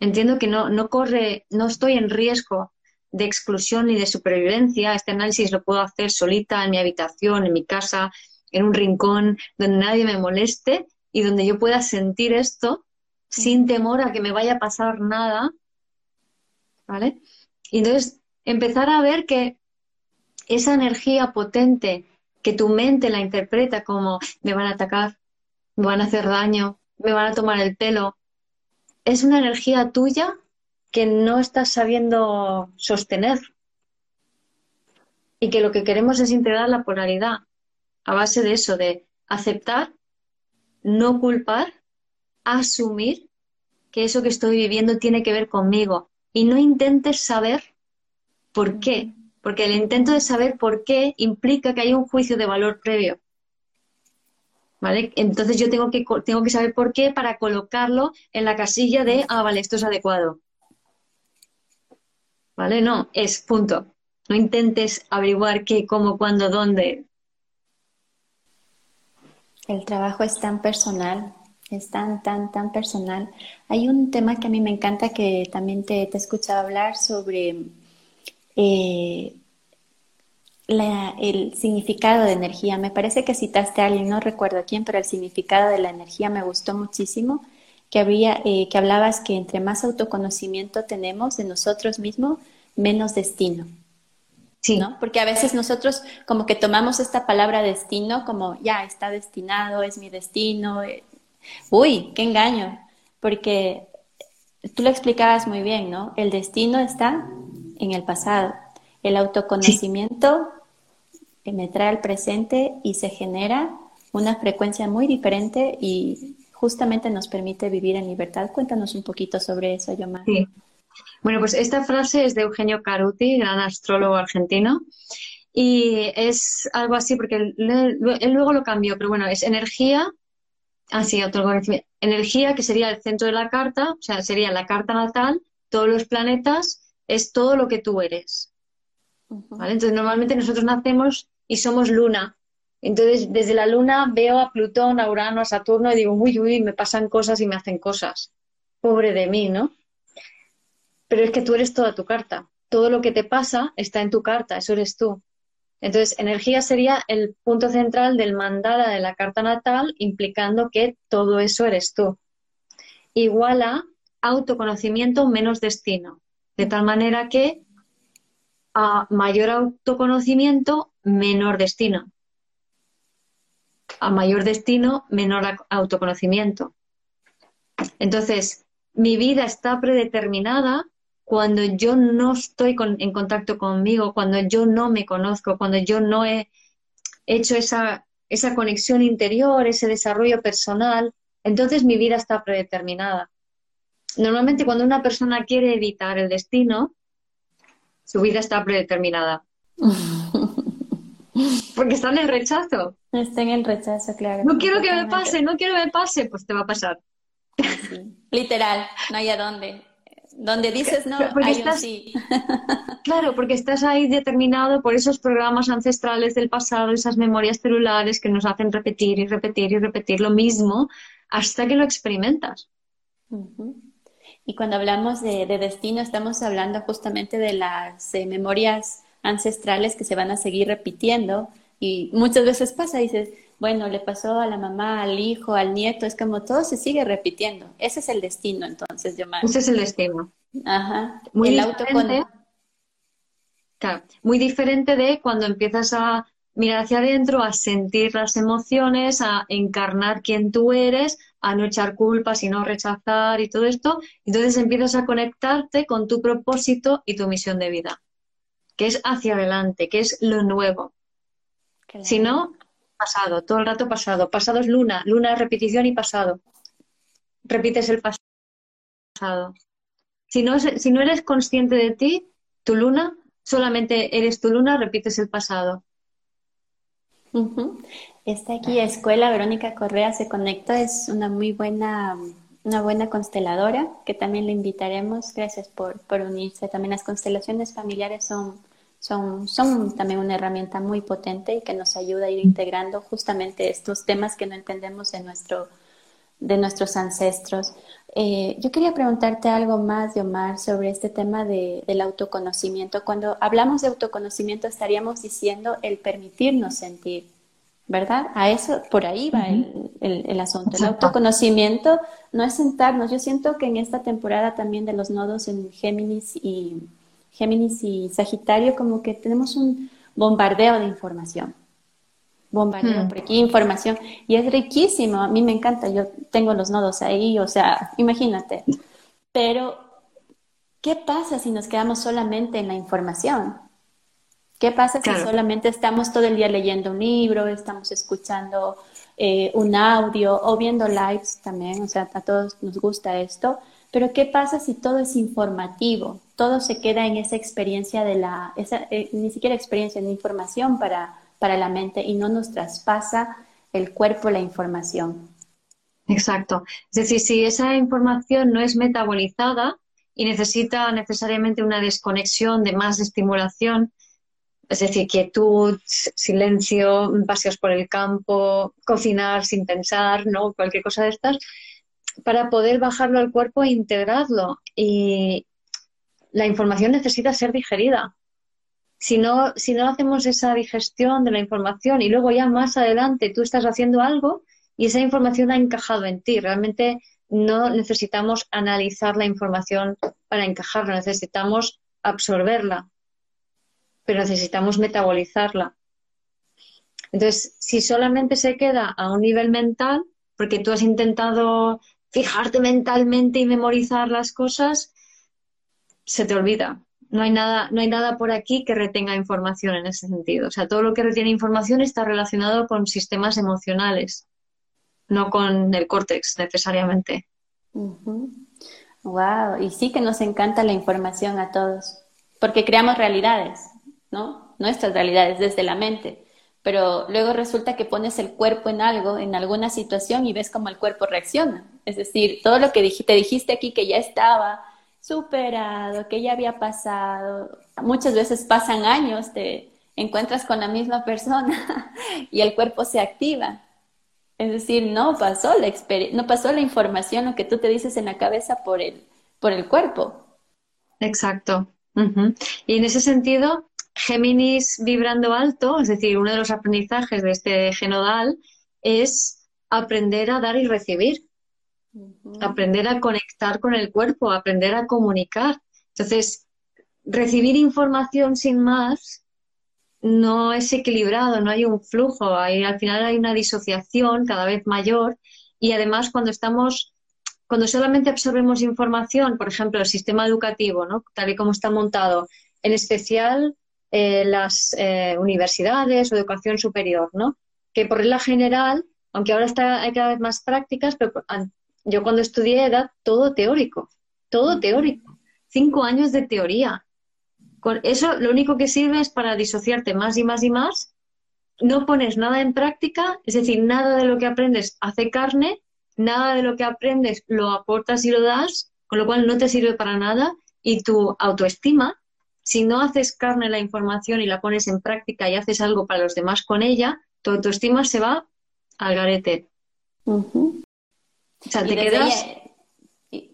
entiendo que no, no corre, no estoy en riesgo de exclusión ni de supervivencia. Este análisis lo puedo hacer solita en mi habitación, en mi casa, en un rincón, donde nadie me moleste y donde yo pueda sentir esto sin temor a que me vaya a pasar nada. ¿Vale? Y entonces empezar a ver que esa energía potente que tu mente la interpreta como me van a atacar, me van a hacer daño, me van a tomar el pelo, es una energía tuya que no estás sabiendo sostener. Y que lo que queremos es integrar la polaridad a base de eso, de aceptar, no culpar, asumir que eso que estoy viviendo tiene que ver conmigo. Y no intentes saber por qué, porque el intento de saber por qué implica que hay un juicio de valor previo. ¿Vale? Entonces yo tengo que, tengo que saber por qué para colocarlo en la casilla de, ah, vale, esto es adecuado. ¿Vale? No, es punto. No intentes averiguar qué, cómo, cuándo, dónde. El trabajo es tan personal, es tan, tan, tan personal. Hay un tema que a mí me encanta que también te, te he escuchado hablar sobre eh, el significado de energía. Me parece que citaste a alguien, no recuerdo quién, pero el significado de la energía me gustó muchísimo, que, había, eh, que hablabas que entre más autoconocimiento tenemos de nosotros mismos, menos destino. Sí. ¿no? Porque a veces nosotros como que tomamos esta palabra destino como, ya, está destinado, es mi destino. Eh, uy, qué engaño, porque tú lo explicabas muy bien, ¿no? El destino está en el pasado. El autoconocimiento me trae al presente y se genera una frecuencia muy diferente y justamente nos permite vivir en libertad. Cuéntanos un poquito sobre eso, Yomar. Sí. Bueno, pues esta frase es de Eugenio Caruti, gran astrólogo argentino, y es algo así porque él, luego lo cambió, pero bueno, es energía, así, ah, autoconocimiento, energía que sería el centro de la carta, o sea, sería la carta natal, todos los planetas, es todo lo que tú eres. Entonces, normalmente nosotros nacemos y somos luna. Entonces, desde la luna veo a Plutón, a Urano, a Saturno y digo, uy, uy, me pasan cosas y me hacen cosas. Pobre de mí, ¿no? Pero es que tú eres toda tu carta. Todo lo que te pasa está en tu carta, eso eres tú. Entonces, energía sería el punto central del mandala de la carta natal, implicando que todo eso eres tú. Igual a autoconocimiento menos destino. De tal manera que a mayor autoconocimiento, menor destino. A mayor destino, menor autoconocimiento. Entonces, mi vida está predeterminada cuando yo no estoy en contacto conmigo, cuando yo no me conozco, cuando yo no he hecho esa, esa conexión interior, ese desarrollo personal, entonces mi vida está predeterminada. Normalmente cuando una persona quiere evitar el destino, su vida está predeterminada. Porque está en el rechazo. Está en el rechazo, claro. No quiero que me pase, no quiero que me pase, pues te va a pasar. Literal, no hay a dónde. Donde dices no, porque hay estás, sí. Claro, porque estás ahí determinado por esos programas ancestrales del pasado, esas memorias celulares que nos hacen repetir y repetir y repetir lo mismo hasta que lo experimentas. Y cuando hablamos de, destino, estamos hablando justamente de las eh, memorias ancestrales que se van a seguir repitiendo. Y muchas veces pasa, dices, bueno, le pasó a la mamá, al hijo, al nieto, es como todo se sigue repitiendo. Ese es el destino, entonces, yo Ese es el destino. Ajá. Muy el diferente, claro, muy diferente de cuando empiezas a mirar hacia adentro, a sentir las emociones, a encarnar quién tú eres, a no echar culpas y no rechazar y todo esto. Entonces empiezas a conectarte con tu propósito y tu misión de vida, que es hacia adelante, que es lo nuevo. Si no, pasado, todo el rato pasado. Pasado es luna, luna es repetición y pasado. Repites el pasado. Si no, si no eres consciente de ti, tu luna, solamente eres tu luna, repites el pasado. Está aquí Escuela Verónica Correa se conecta, es una muy buena, una buena consteladora que también le invitaremos. Gracias por, por unirse. También las constelaciones familiares son son, son también una herramienta muy potente y que nos ayuda a ir integrando justamente estos temas que no entendemos de, nuestro, de nuestros ancestros. Eh, yo quería preguntarte algo más, Omar, sobre este tema de, del autoconocimiento. Cuando hablamos de autoconocimiento estaríamos diciendo el permitirnos sentir, ¿verdad? A eso, por ahí va el, el, asunto. El autoconocimiento no es sentarnos. Yo siento que en esta temporada también de los nodos en Géminis y Géminis y Sagitario, como que tenemos un bombardeo de información. Bombardeo por aquí, información. Y es riquísimo, a mí me encanta, yo tengo los nodos ahí, o sea, imagínate. Pero, ¿qué pasa si nos quedamos solamente en la información? ¿Qué pasa si solamente estamos todo el día leyendo un libro, estamos escuchando eh, un audio o viendo lives también? O sea, a todos nos gusta esto. Pero ¿qué pasa si todo es informativo? Todo se queda en esa experiencia de la, esa, eh, ni siquiera experiencia, ni información para, para la mente y no nos traspasa el cuerpo la información. Exacto. Es decir, si esa información no es metabolizada y necesita necesariamente una desconexión de más estimulación, es decir, quietud, silencio, paseos por el campo, cocinar sin pensar, ¿no? Cualquier cosa de estas, para poder bajarlo al cuerpo e integrarlo. Y la información necesita ser digerida. Si no, si no hacemos esa digestión de la información y luego ya más adelante tú estás haciendo algo y esa información ha encajado en ti, realmente no necesitamos analizar la información para encajarla, necesitamos absorberla, pero necesitamos metabolizarla. Entonces, si solamente se queda a un nivel mental, porque tú has intentado fijarte mentalmente y memorizar las cosas, se te olvida. No hay nada, no hay nada por aquí que retenga información en ese sentido. O sea, todo lo que retiene información está relacionado con sistemas emocionales, no con el córtex necesariamente. Wow, y sí que nos encanta la información a todos, porque creamos realidades, ¿no? Nuestras realidades desde la mente pero luego resulta que pones el cuerpo en algo, en alguna situación y ves cómo el cuerpo reacciona. Es decir, todo lo que te dijiste aquí que ya estaba superado, que ya había pasado, muchas veces pasan años, te encuentras con la misma persona y el cuerpo se activa. Es decir, no pasó la no pasó la información, lo que tú te dices en la cabeza por el, por el cuerpo. Exacto. Y en ese sentido, Géminis vibrando alto, es decir, uno de los aprendizajes de este genodal es aprender a dar y recibir, aprender a conectar con el cuerpo, aprender a comunicar. Entonces, recibir información sin más no es equilibrado, no hay un flujo, al final hay una disociación cada vez mayor y además cuando estamos, cuando solamente absorbemos información, por ejemplo, el sistema educativo, tal y como está montado, en especial eh, las eh, universidades o educación superior, ¿no? Que por regla general, aunque ahora está, hay cada vez más prácticas, pero yo cuando estudié era todo teórico, todo teórico, cinco años de teoría. Con eso lo único que sirve es para disociarte más y más y más. No pones nada en práctica, es decir, nada de lo que aprendes hace carne, nada de lo que aprendes lo aportas y lo das, con lo cual no te sirve para nada y tu autoestima si no haces carne la información y la pones en práctica y haces algo para los demás con ella, tu autoestima se va al garete. O sea, te quedas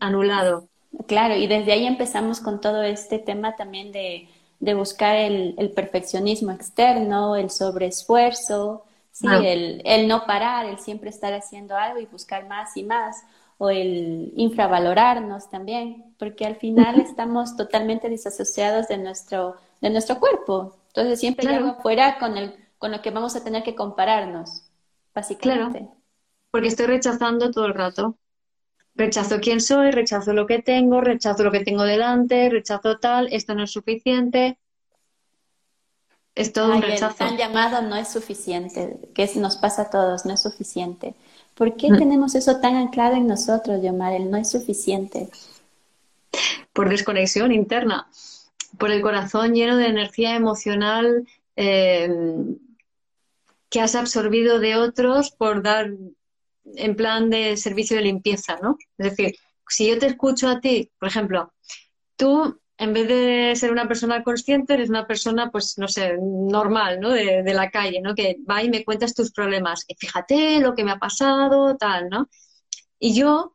anulado. Claro, y desde ahí empezamos con todo este tema también de, buscar el, perfeccionismo externo, el sobreesfuerzo, ¿sí? El, el, no parar, el siempre estar haciendo algo y buscar más y más, o el infravalorarnos también, porque al final estamos totalmente disasociados de nuestro, de nuestro cuerpo. Entonces siempre hay algo afuera con, el, con lo que vamos a tener que compararnos, básicamente. Claro, porque estoy rechazando todo el rato rechazo quién soy, rechazo lo que tengo, rechazo lo que tengo delante, rechazo tal, esto no es suficiente. Es todo un rechazo. Tan llamado no es suficiente, que nos pasa a todos, no es suficiente. ¿Por qué mm. tenemos eso tan anclado en nosotros, Yomar? El no es suficiente. Por desconexión interna, por el corazón lleno de energía emocional eh, que has absorbido de otros por dar en plan de servicio de limpieza, ¿no? Es decir, si yo te escucho a ti, por ejemplo, tú en vez de ser una persona consciente, eres una persona, pues, no sé, normal, ¿no? De, de, la calle, ¿no? Que va y me cuentas tus problemas. Y fíjate lo que me ha pasado, tal, ¿no? Y yo,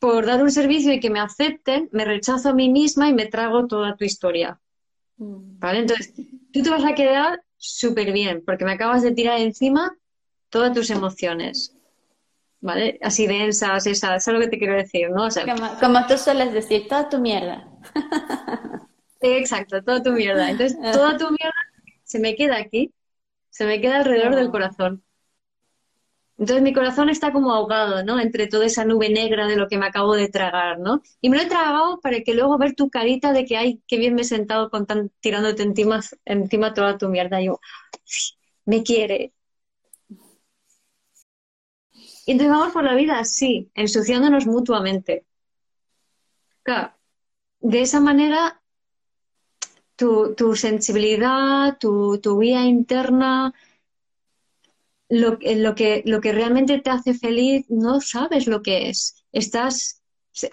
por dar un servicio y que me acepten, me rechazo a mí misma y me trago toda tu historia. Mm. ¿Vale? Entonces, tú te vas a quedar súper bien, porque me acabas de tirar encima todas tus emociones. ¿Vale? Así densas, esas, eso es lo que te quiero decir, ¿no? como, tú sueles decir, toda tu mierda. exacto, toda tu mierda. Entonces, toda tu mierda se me queda aquí, se me queda alrededor del corazón. Entonces mi corazón está como ahogado, ¿no? Entre toda esa nube negra de lo que me acabo de tragar, ¿no? Y me lo he tragado para que luego ver tu carita de que, ay, qué bien me he sentado con tan, tirándote encima, encima toda tu mierda. Y yo, me quiere, y entonces vamos por la vida así, ensuciándonos mutuamente. De esa manera tu, sensibilidad, tu, tu guía interna, lo, lo, que, lo que realmente te hace feliz, no sabes lo que es. Estás,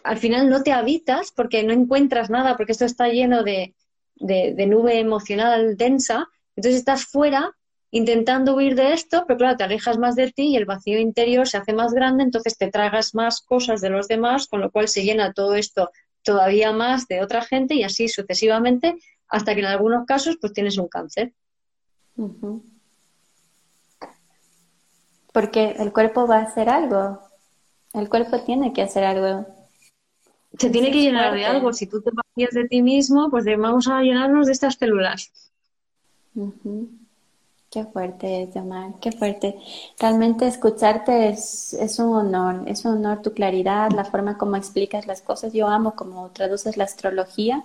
al final no te habitas porque no encuentras nada, porque esto está lleno de, de nube emocional densa. Entonces estás fuera intentando huir de esto, pero claro, te alejas más de ti y el vacío interior se hace más grande, entonces te tragas más cosas de los demás, con lo cual se llena todo esto todavía más de otra gente y así sucesivamente, hasta que en algunos casos pues tienes un cáncer. Porque el cuerpo va a hacer algo, el cuerpo tiene que hacer algo. Se tiene que llenar de algo. Si tú te vacías de ti mismo, pues vamos a llenarnos de estas células. Qué fuerte, llamar, qué fuerte. Realmente escucharte es, es, un honor, es un honor tu claridad, la forma como explicas las cosas. Yo amo cómo traduces la astrología,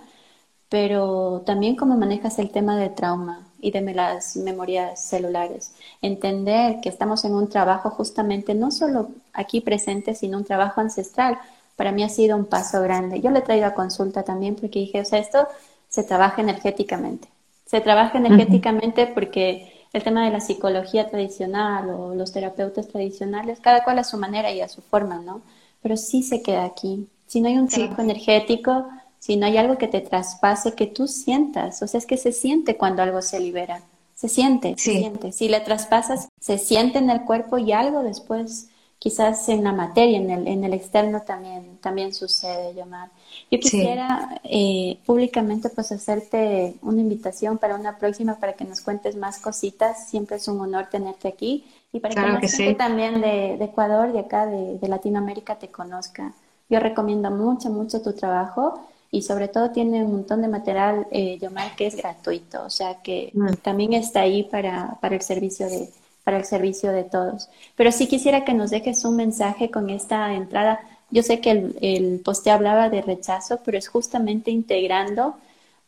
pero también cómo manejas el tema del trauma y de las memorias celulares. Entender que estamos en un trabajo justamente no solo aquí presente, sino un trabajo ancestral. Para mí ha sido un paso grande. Yo le he traído a consulta también porque dije, o sea, esto se trabaja energéticamente. Se trabaja energéticamente porque el tema de la psicología tradicional o los terapeutas tradicionales, cada cual a su manera y a su forma, ¿no? Pero sí se queda aquí. Si no hay un trabajo energético, si no hay algo que te traspase, que tú sientas, o sea, es que se siente cuando algo se libera, se siente, se siente. Si le traspasas, se siente en el cuerpo y algo después, quizás en la materia, en el, en el externo también, también sucede, llamar. Yo quisiera eh, públicamente pues hacerte una invitación para una próxima para que nos cuentes más cositas. Siempre es un honor tenerte aquí y para que la gente también de, Ecuador, de acá, de, Latinoamérica te conozca. Yo recomiendo mucho, mucho tu trabajo y sobre todo tiene un montón de material, eh, Yomar, que es gratuito, o sea que mm. también está ahí para, para el servicio de para el servicio de todos. Pero sí quisiera que nos dejes un mensaje con esta entrada yo sé que el, el poste hablaba de rechazo, pero es justamente integrando,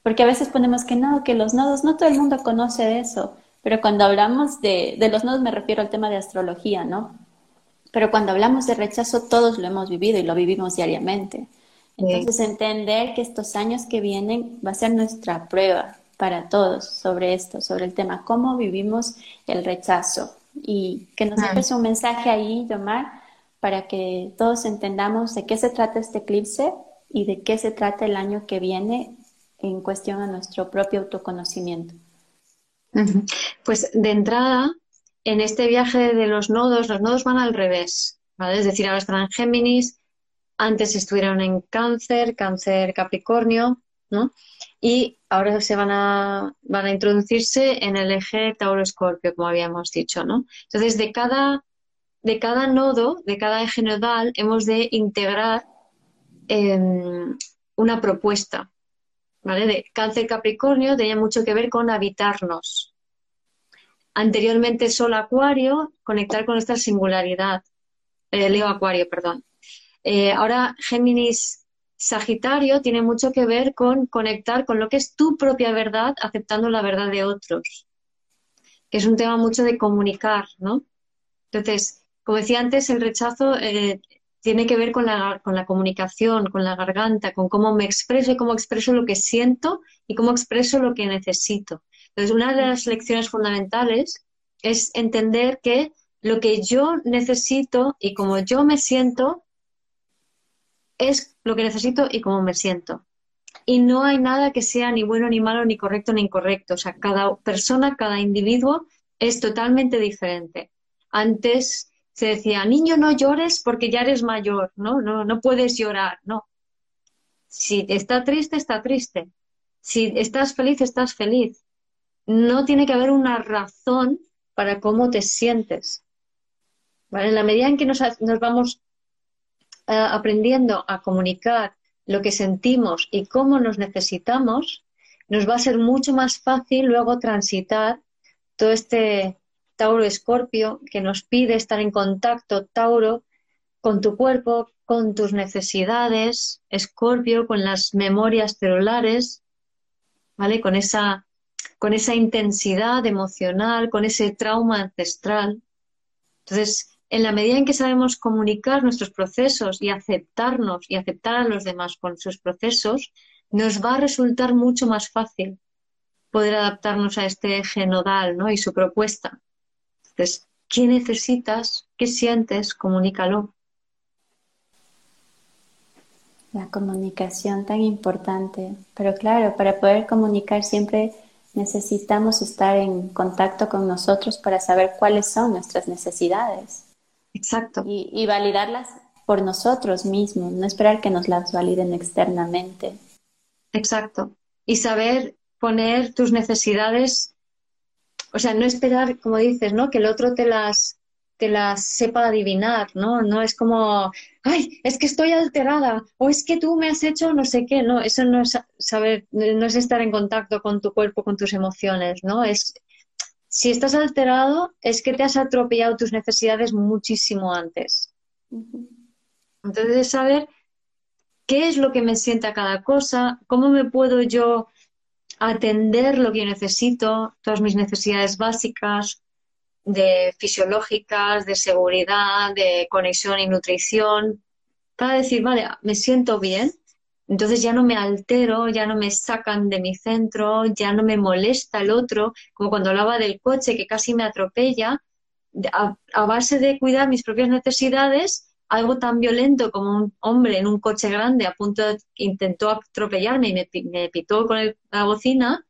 porque a veces ponemos que no, que los nodos, no todo el mundo conoce eso, pero cuando hablamos de, de los nodos me refiero al tema de astrología, ¿no? Pero cuando hablamos de rechazo, todos lo hemos vivido y lo vivimos diariamente. Entonces, entender que estos años que vienen va a ser nuestra prueba para todos sobre esto, sobre el tema, cómo vivimos el rechazo. Y que nos dejes un mensaje ahí, Yomar, para que todos entendamos de qué se trata este eclipse y de qué se trata el año que viene en cuestión a nuestro propio autoconocimiento. Pues de entrada, en este viaje de los nodos, los nodos van al revés, ¿vale? Es decir, ahora están en Géminis, antes estuvieron en cáncer, cáncer Capricornio, ¿no? Y ahora se van a, van a introducirse en el eje Tauro-Escorpio, como habíamos dicho, ¿no? Entonces, de cada, de cada nodo, de cada eje nodal, hemos de integrar em, una propuesta, ¿vale? De cáncer Capricornio tenía mucho que ver con habitarnos. Anteriormente Sol Acuario, conectar con nuestra singularidad. Eh, Leo Acuario, perdón. Eh, ahora Géminis Sagitario tiene mucho que ver con conectar con lo que es tu propia verdad, aceptando la verdad de otros, que es un tema mucho de comunicar, ¿no? Entonces, como decía antes, el rechazo eh, tiene que ver con la, comunicación, con la garganta, con cómo me expreso y cómo expreso lo que siento y cómo expreso lo que necesito. Entonces, una de las lecciones fundamentales es entender que lo que yo necesito y cómo yo me siento es lo que necesito y cómo me siento. Y no hay nada que sea ni bueno, ni malo, ni correcto, ni incorrecto. O sea, cada persona, cada individuo es totalmente diferente. Antes se decía, niño, no llores porque ya eres mayor, ¿no? No, no puedes llorar, no. Si está triste, está triste. Si estás feliz, estás feliz. No tiene que haber una razón para cómo te sientes. En la medida en que nos, nos vamos eh, aprendiendo a comunicar lo que sentimos y cómo nos necesitamos, nos va a ser mucho más fácil luego transitar todo este Tauro Escorpio que nos pide estar en contacto, Tauro, con tu cuerpo, con tus necesidades, Escorpio, con las memorias celulares, ¿vale? Con esa, con esa intensidad emocional, con ese trauma ancestral. Entonces, en la medida en que sabemos comunicar nuestros procesos y aceptarnos y aceptar a los demás con sus procesos, nos va a resultar mucho más fácil poder adaptarnos a este eje nodal ¿no? y su propuesta. Entonces, ¿qué necesitas? ¿Qué sientes? Comunícalo. La comunicación tan importante. Pero claro, para poder comunicar siempre necesitamos estar en contacto con nosotros para saber cuáles son nuestras necesidades. Exacto. Y, validarlas por nosotros mismos, no esperar que nos las validen externamente. Exacto. Y saber poner tus necesidades, o sea, no esperar, como dices, ¿no? Que el otro te las, te las sepa adivinar, ¿no? No es como, ay, es que estoy alterada, o es que tú me has hecho no sé qué, no, eso no es saber, no es estar en contacto con tu cuerpo, con tus emociones, ¿no? Es si estás alterado, es que te has atropellado tus necesidades muchísimo antes. Entonces, saber qué es lo que me sienta cada cosa, cómo me puedo yo atender lo que necesito, todas mis necesidades básicas, de fisiológicas, de seguridad, de conexión y nutrición, para decir, vale, me siento bien, entonces ya no me altero, ya no me sacan de mi centro, ya no me molesta el otro, como cuando hablaba del coche que casi me atropella, a, base de cuidar mis propias necesidades, algo tan violento como un hombre en un coche grande a punto de intentó atropellarme y me, pitó con la bocina,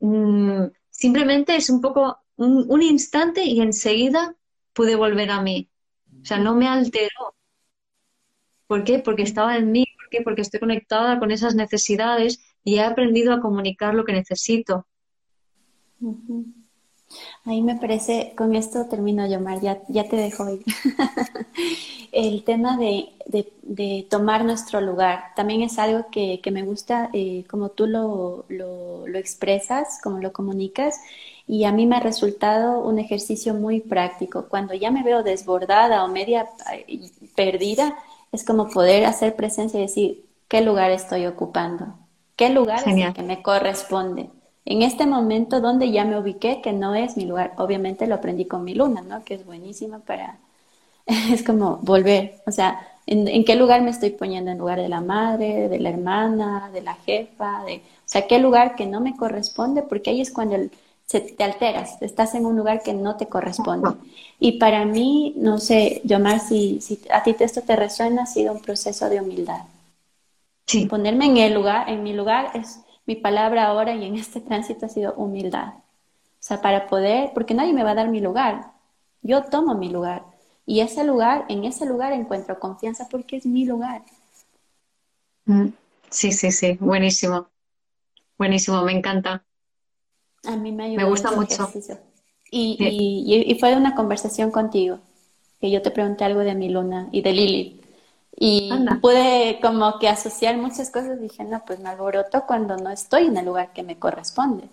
mm, simplemente es un poco un, instante y enseguida pude volver a mí. O sea, no me alteró. ¿Por qué? Porque estaba en mí, porque estoy conectada con esas necesidades y he aprendido a comunicar lo que necesito. Ahí me parece, con esto termino yo, Mar, ya, ya te dejo ir. El tema de, de, tomar nuestro lugar también es algo que, que me gusta, eh, como tú lo, lo, lo, expresas, como lo comunicas, y a mí me ha resultado un ejercicio muy práctico. Cuando ya me veo desbordada o media perdida, es como poder hacer presencia y decir, ¿qué lugar estoy ocupando? ¿Qué lugar es el que me corresponde? En este momento donde ya me ubiqué, que no es mi lugar, obviamente lo aprendí con mi luna, ¿no? Que es buenísima para, es como volver, o sea, ¿en, qué lugar me estoy poniendo? ¿En lugar de la madre, de la hermana, de la jefa? De, o sea, ¿qué lugar que no me corresponde? Porque ahí es cuando el, se, te alteras, estás en un lugar que no te corresponde. Y para mí, no sé, Yomar, si, si a ti esto te resuena, ha sido un proceso de humildad. Sí. Ponerme en el lugar, en mi lugar, es mi palabra ahora y en este tránsito ha sido humildad. O sea, para poder, porque nadie me va a dar mi lugar, yo tomo mi lugar. Y ese lugar, en ese lugar encuentro confianza porque es mi lugar. Mm, sí, sí, sí, buenísimo. Buenísimo, me encanta. A mí me Me gusta mucho. Y, y, y, fue una conversación contigo, que yo te pregunté algo de mi luna y de Lili. Y pude como que asociar muchas cosas. Dije, no, pues me alboroto cuando no estoy en el lugar que me corresponde.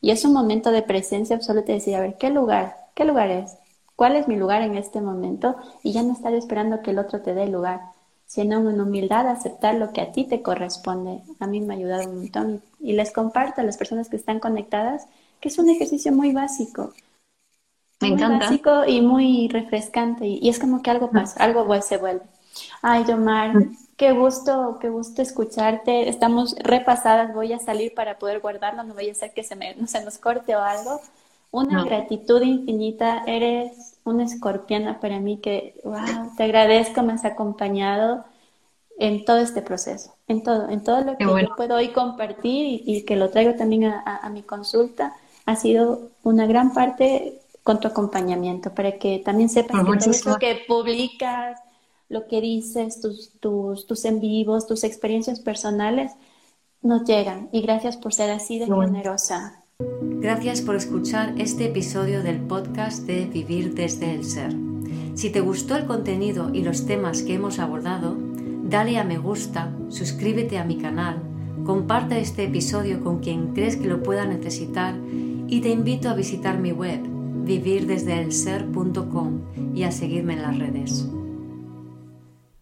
Y es un momento de presencia absoluta y decir, a ver, ¿qué lugar? ¿Qué lugar es? ¿Cuál es mi lugar en este momento? Y ya no estar esperando que el otro te dé el lugar, sino en humildad aceptar lo que a ti te corresponde. A mí me ha ayudado un montón y les comparto a las personas que están conectadas que es un ejercicio muy básico. Me muy encanta. básico y muy refrescante y, es como que algo pasa, algo se vuelve. Ay, Yomar, mm. qué gusto, qué gusto escucharte. Estamos repasadas, voy a salir para poder guardarlo, no vaya a ser que se, me, no se nos corte o algo. Una gratitud infinita, eres una escorpiana para mí que, wow, te agradezco, me has acompañado en todo este proceso, en todo, en todo lo que yo puedo hoy compartir y, que lo traigo también a, mi consulta, ha sido una gran parte con tu acompañamiento, para que también sepas que todo eso que publicas, lo que dices, tus, tus, tus en vivos, tus experiencias personales, nos llegan. Y gracias por ser así de generosa. Gracias por escuchar este episodio del podcast de Vivir desde el Ser. Si te gustó el contenido y los temas que hemos abordado, dale a me gusta, suscríbete a mi canal, comparte este episodio con quien crees que lo pueda necesitar y te invito a visitar mi web vivirdesdeelser.com y a seguirme en las redes.